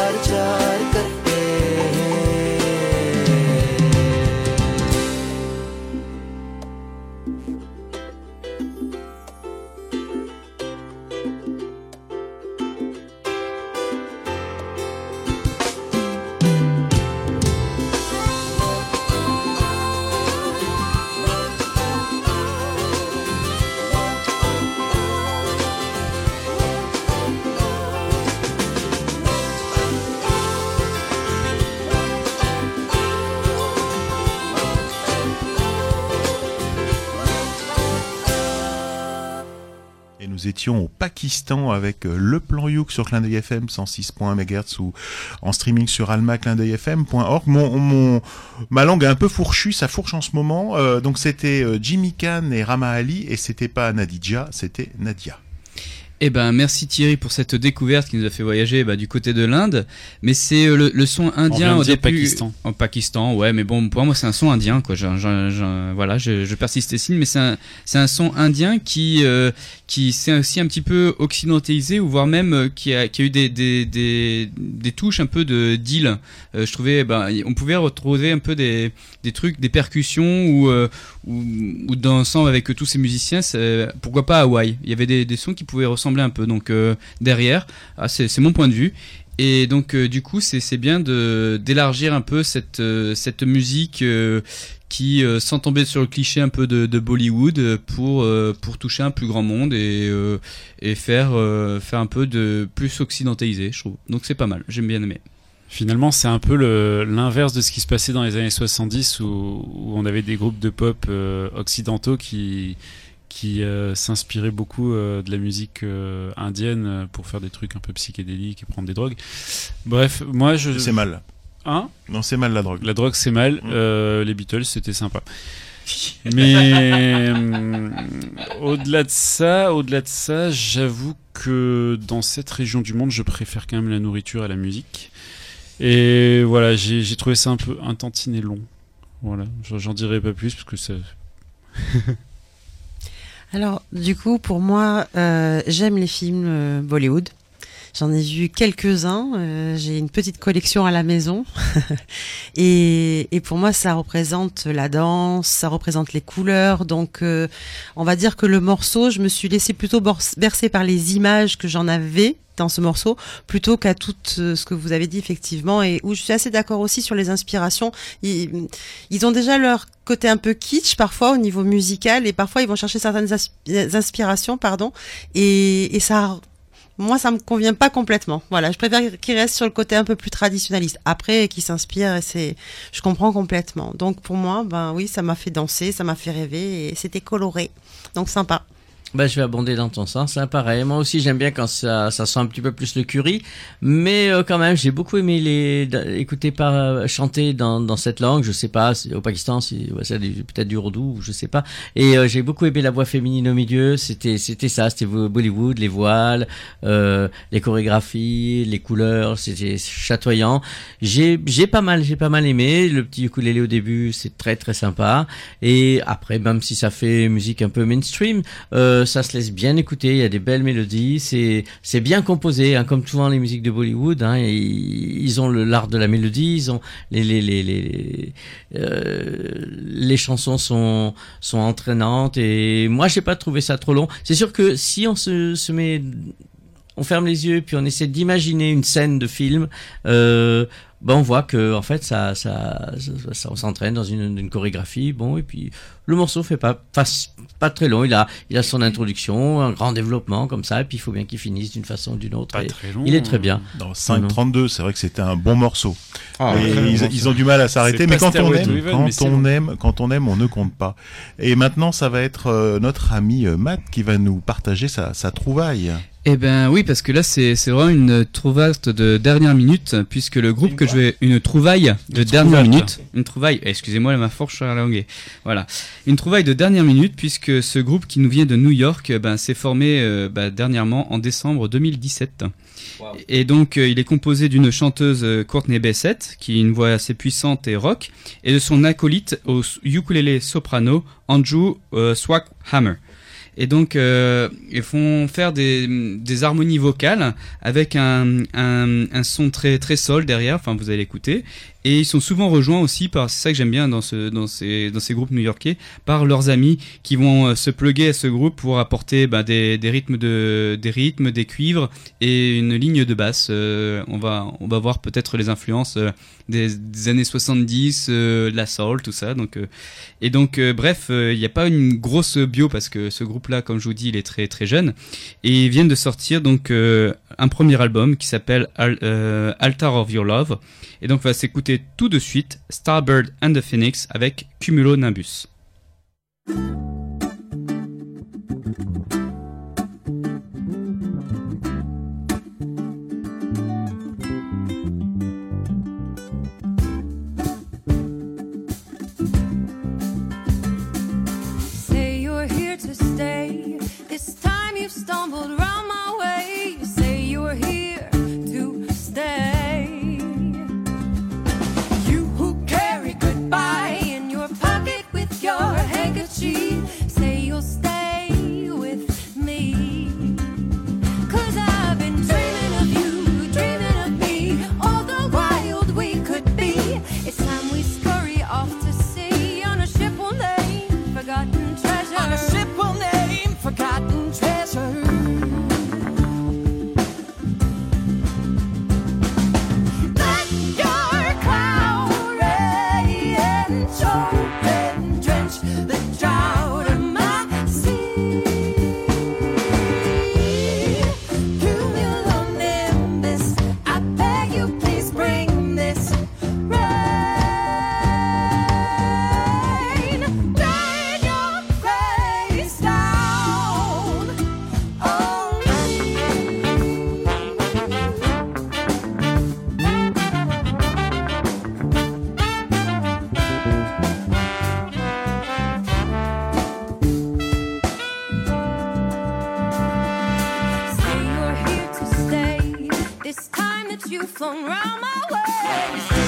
Au Pakistan avec euh, le plan Youk sur Clin d'œil FM 106.1 MHz ou en streaming sur almaclindeuilfm.org. Mon, mon, ma langue est un peu fourchue, ça fourche en ce moment. Euh, donc c'était euh, Jimmy Khan et Rama Ali et c'était pas Nadija, c'était Nadia. Eh ben, merci Thierry pour cette découverte qui nous a fait voyager bah, du côté de l'Inde. Mais c'est euh, le, le son indien au début. Pakistan. En Pakistan, ouais, mais bon, pour moi, c'est un son indien, quoi. Je, je- je- voilà, je, je persiste et signe, mais c'est un, c'est un son indien qui, euh, qui s'est aussi un petit peu occidentalisé, ou voire même euh, qui a, qui a eu des, des, des, des touches un peu de deal. Euh, je trouvais, ben, on pouvait retrouver un peu des, des trucs, des percussions ou, euh, ou, ou avec tous ces musiciens. Pourquoi pas Hawaï Il y avait des, sons qui pouvaient ressembler un peu. Donc euh, derrière, ah, c'est mon point de vue. Et donc euh, du coup, c'est bien d'élargir un peu cette euh, musique qui, sans tomber sur le cliché un peu de, Bollywood, pour toucher un plus grand monde et faire faire un peu de plus occidentalisé, je trouve. Donc c'est pas mal. J'aime bien aimer. Finalement, c'est un peu l'inverse de ce qui se passait dans les années 70 où, où on avait des groupes de pop euh, occidentaux qui, qui euh, s'inspiraient beaucoup euh, de la musique indienne pour faire des trucs un peu psychédéliques et prendre des drogues. Bref, moi je. C'est mal. Hein? Non, c'est mal la drogue. La drogue, c'est mal. Euh, les Beatles, c'était sympa. Mais au-delà de ça, au-delà de ça, j'avoue que dans cette région du monde, je préfère quand même la nourriture à la musique. Et voilà, j'ai trouvé ça un peu un tantinet long. Voilà, j'en j'en dirai pas plus parce que ça. *laughs* Alors, du coup, pour moi, euh, j'aime les films euh, Bollywood. J'en ai vu quelques-uns. euh, J'ai une petite collection à la maison. *laughs* et, et pour moi, ça représente la danse, ça représente les couleurs. Donc, euh, on va dire que le morceau, je me suis laissé plutôt bercer par les images que j'en avais dans ce morceau, plutôt qu'à tout euh, ce que vous avez dit effectivement, et où je suis assez d'accord aussi sur les inspirations. Ils, ils ont déjà leur côté un peu kitsch parfois au niveau musical, et parfois ils vont chercher certaines inspirations, pardon, et, et ça moi, ça me convient pas complètement. Voilà, je préfère qu'il reste sur le côté un peu plus traditionnaliste. Après, qu'il s'inspire, c'est, je comprends complètement. Donc pour moi, ben oui, ça m'a fait danser, ça m'a fait rêver, et c'était coloré, donc sympa. Bah, je vais abonder dans ton sens, hein, pareil. Moi aussi, j'aime bien quand ça, ça sent un petit peu plus le curry, mais euh, quand même, j'ai beaucoup aimé les écouter par euh, chanter dans, dans cette langue. Je sais pas, au Pakistan, c'est peut-être du Urdu, je sais pas. Et euh, j'ai beaucoup aimé la voix féminine au milieu. C'était c'était ça, c'était Bollywood, les voiles, euh, les chorégraphies, les couleurs, c'était chatoyant. J'ai j'ai pas mal, j'ai pas mal aimé. Le petit ukulélé au début, c'est très très sympa. Et après, même si ça fait musique un peu mainstream, euh, ça se laisse bien écouter. Il y a des belles mélodies. C'est c'est bien composé, hein, comme souvent les musiques de Bollywood. Hein, ils ont l'art de la mélodie. Ils ont les les les les euh, les chansons sont sont entraînantes. Et moi, j'ai pas trouvé ça trop long. C'est sûr que si on se se met on ferme les yeux et puis on essaie d'imaginer une scène de film, euh, ben on voit que en fait ça, ça, ça, ça- on s'entraîne dans une, une chorégraphie. Bon et puis le morceau fait pas pas, pas très long. Il a il a son introduction, un grand développement comme ça et puis il faut bien qu'il finisse d'une façon ou d'une autre. Pas très long. Il est très bien. Dans 5.32, c'est vrai que c'était un bon morceau. Ah, Et ils, bon, ils ça. ont du mal à s'arrêter, mais quand on aime, quand on bon. aime, quand on aime, on ne compte pas. Et maintenant, ça va être euh, notre ami euh, Matt qui va nous partager sa, sa trouvaille. Eh ben oui, parce que là c'est c'est vraiment une trouvaille de dernière minute, puisque le groupe que je vais une trouvaille de dernière minute, une trouvaille. Excusez-moi, ma fourche à la langue. Voilà, une trouvaille de dernière minute, puisque ce groupe qui nous vient de New York, ben s'est formé euh, bah, dernièrement en décembre 2017. Et donc euh, il est composé d'une chanteuse euh, Courtney Bessette, qui a une voix assez puissante et rock, et de son acolyte au ukulélé soprano Andrew euh, Swackhammer. Et donc, euh, ils font faire des, harmonies vocales avec un son très très sol derrière. Enfin, vous allez l'écouter. Et ils sont souvent rejoints aussi par, c'est ça que j'aime bien dans ce dans ces groupes new-yorkais, par leurs amis qui vont euh, se pluguer à ce groupe pour apporter bah, des, rythmes de des cuivres et une ligne de basse. Euh, on va voir peut-être les influences euh, des, années 70, euh, de la soul, tout ça. Donc et donc bref, il n'y a pas une grosse bio parce que ce groupe-là, comme je vous dis, il est très très jeune et ils viennent de sortir donc un premier album qui s'appelle Al- Altar of Your Love. Et donc on va s'écouter tout de suite Starbird and the Phoenix avec Cumulo Nimbus. Say you're here to stay. This time you've stumbled around that you've flown round my way.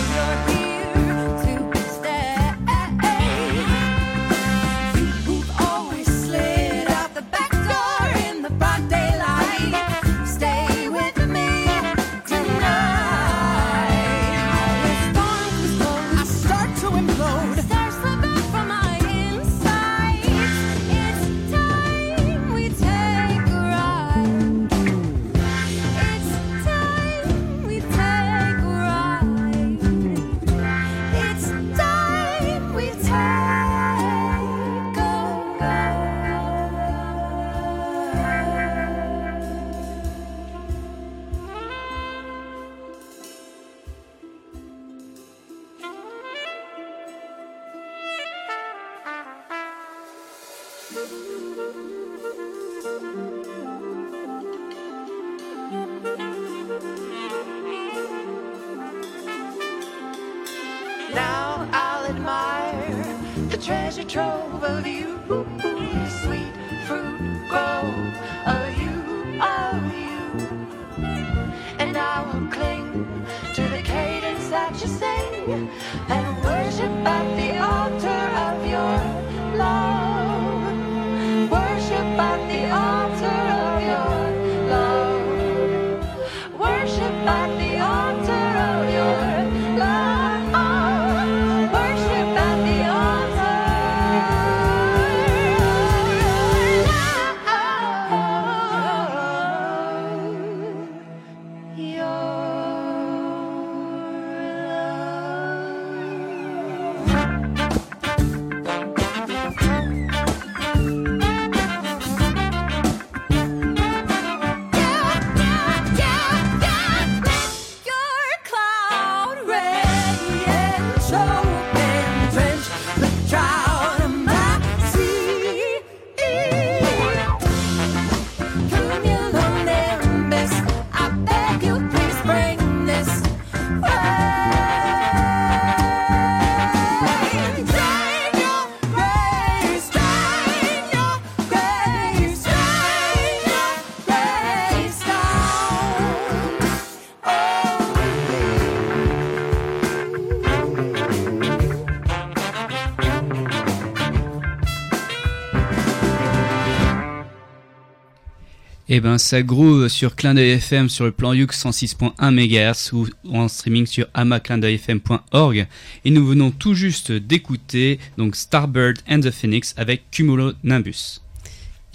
Et ben ça groove sur Clin d'œil FM sur le plan Yux 106.1 MHz ou en streaming sur amaclindeuilfm.org et nous venons tout juste d'écouter donc Starbird and the Phoenix avec Cumulonimbus.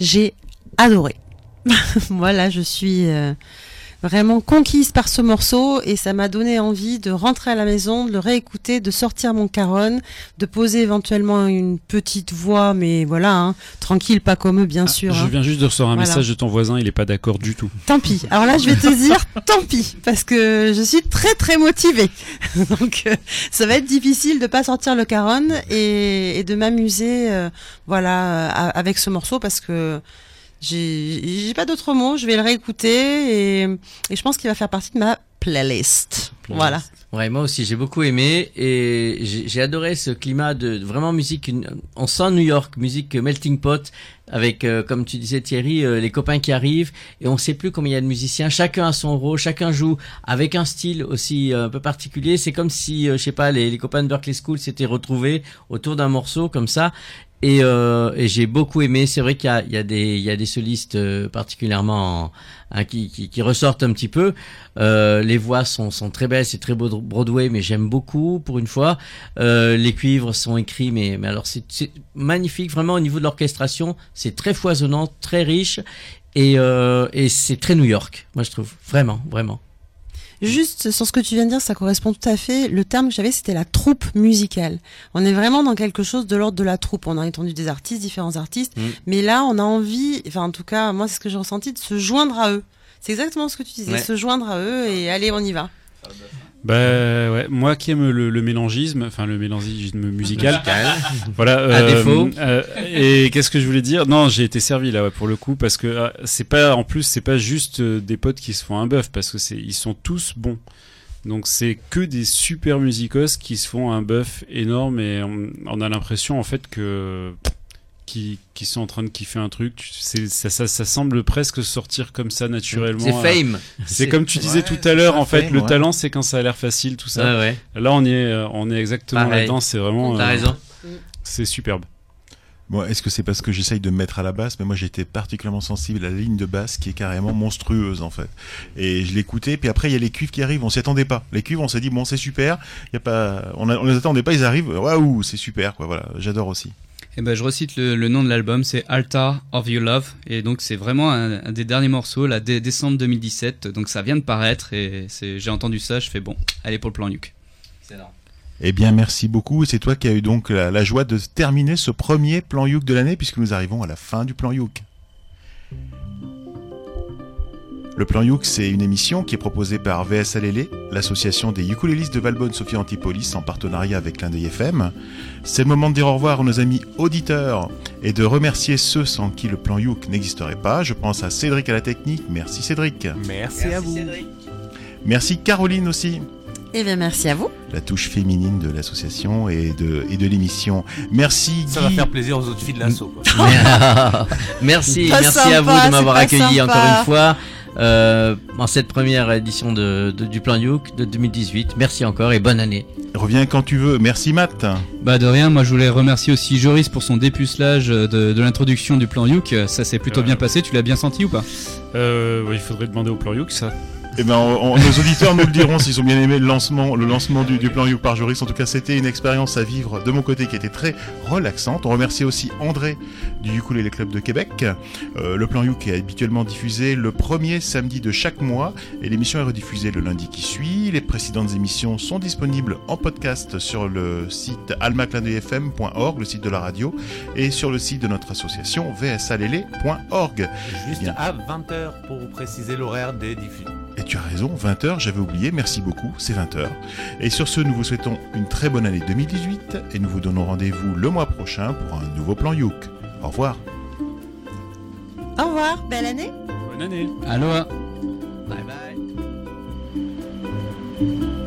J'ai adoré. *laughs* voilà, je suis euh, vraiment conquise par ce morceau et ça m'a donné envie de rentrer à la maison, de le réécouter, de sortir mon caronne, de poser éventuellement une petite voix, mais voilà, hein, tranquille, pas comme eux, bien sûr. Je hein. viens juste de recevoir un Voilà. message de ton voisin, il est pas d'accord du tout. Tant pis. Alors là, je vais te dire *laughs* tant pis parce que je suis très très motivée. *laughs* Donc euh, ça va être difficile de pas sortir le caronne et, et de m'amuser euh, voilà euh, avec ce morceau parce que j'ai pas d'autres mots, je vais le réécouter et, et je pense qu'il va faire partie de ma playlist. Voilà. Ouais, moi aussi, j'ai beaucoup aimé et j'ai adoré ce climat de vraiment musique. une- on sent New York, musique melting pot avec, euh, comme tu disais Thierry, euh, les copains qui arrivent et on sait plus combien il y a de musiciens. Chacun a son rôle, chacun joue avec un style aussi euh, un peu particulier. C'est comme si, je sais pas, les, les copains de Berkeley School s'étaient retrouvés autour d'un morceau comme ça. Et, euh, et j'ai beaucoup aimé. C'est vrai qu'il y y a des, il y a des solistes euh, particulièrement hein, qui, qui, qui ressortent un petit peu. Euh, les voix sont, sont très belles, c'est très beau Broadway, mais j'aime beaucoup pour une fois. Euh, les cuivres sont écrits, mais, mais alors c'est c'est magnifique vraiment au niveau de l'orchestration. C'est très foisonnant, très riche et, euh, et c'est très New York. Moi je trouve vraiment, vraiment. Juste sur ce que tu viens de dire, ça correspond tout à fait. Le terme que j'avais, c'était la troupe musicale. On est vraiment dans quelque chose de l'ordre de la troupe. On a entendu des artistes, différents artistes, Mm. mais là, on a envie, enfin en tout cas, moi c'est ce que j'ai ressenti, de se joindre à eux. C'est exactement ce que tu disais, Ouais. se joindre à eux et allez, on y va. Bah ouais, moi qui aime le, le mélangisme, enfin le mélangisme musical. Musical. voilà. À défaut. euh, et qu'est-ce que je voulais dire? Non, j'ai été servi là ouais, pour le coup parce que euh, c'est pas en plus c'est pas juste euh, des potes qui se font un bœuf parce que c'est ils sont tous bons. Donc c'est que des super musicos qui se font un bœuf énorme et on, on a l'impression en fait que qui, qui sont en train de kiffer un truc, ça, ça, ça semble presque sortir comme ça naturellement. C'est Euh, fame. C'est comme tu disais Ouais, tout à l'heure en fait, fame, le ouais. talent c'est quand ça a l'air facile tout ça. Ouais, ouais. Là on y est euh, on est exactement là-dedans, c'est vraiment T'as euh, raison. C'est superbe. Bon, est-ce que c'est parce que j'essaye de me mettre à la basse, mais moi j'étais particulièrement sensible à la ligne de basse qui est carrément monstrueuse en fait. Et je l'écoutais, puis après il y a les cuivres qui arrivent, on s'y attendait pas. Les cuivres, on s'est dit bon c'est super, il y a pas, on, a- on les attendait pas, ils arrivent, waouh c'est super quoi. Voilà, j'adore aussi. Et ben je recite le, le nom de l'album, c'est Altar of Your Love et donc c'est vraiment un, un des derniers morceaux là dès décembre 2017 donc ça vient de paraître et c'est j'ai entendu ça, je fais bon, allez pour le plan. Excellent. Eh bien merci beaucoup. C'est toi qui as eu donc la, la joie de terminer ce premier plan Youk de l'année puisque nous arrivons à la fin du plan Youk. Le plan Youk, c'est une émission qui est proposée par VSLL, l'association des ukulélistes de Valbonne Sophie Antipolis en partenariat avec l'un des FM. C'est le moment de dire au revoir à nos amis auditeurs et de remercier ceux sans qui le plan Youk n'existerait pas. Je pense à Cédric à la technique. Merci Cédric. Merci, à vous. Merci Caroline aussi. Eh bien, merci à vous. La touche féminine de l'association et de, et de l'émission. Merci Ça va faire plaisir aux autres filles de l'assaut. *laughs* *laughs* merci, Pas merci à vous de m'avoir accueilli sympa. encore une fois euh, en cette première édition de, de- du Plan Youk de 2018. Merci encore et bonne année. Reviens quand tu veux. Merci Matt. Bah de rien, moi je voulais remercier aussi Joris pour son dépucelage de, de l'introduction du plan Youk. Ça s'est plutôt Ouais. bien passé, tu l'as bien senti ou pas? Euh, ouais, il faudrait demander au plan Youk ça. Eh ben, on- on- nos auditeurs nous le diront s'ils ont bien aimé le lancement, le lancement du, du plan You par Joris. En tout cas, c'était une expérience à vivre de mon côté qui était très relaxante. On remercie aussi André du Ukulele Club de Québec. Euh, le plan You qui est habituellement diffusé le premier samedi de chaque mois et l'émission est rediffusée le lundi qui suit. Les précédentes émissions sont disponibles en podcast sur le site almaclindefm.org, le site de la radio, et sur le site de notre association vsalele.org. Juste Bien. à 20h pour vous préciser l'horaire des diffusions. Et tu as raison, 20h, j'avais oublié, merci beaucoup, c'est 20h. Et sur ce, nous vous souhaitons une très bonne année 2018 et nous vous donnons rendez-vous le mois prochain pour un nouveau plan Youk. Au revoir. Au revoir, belle année. Bonne année. Aloha. Bye bye.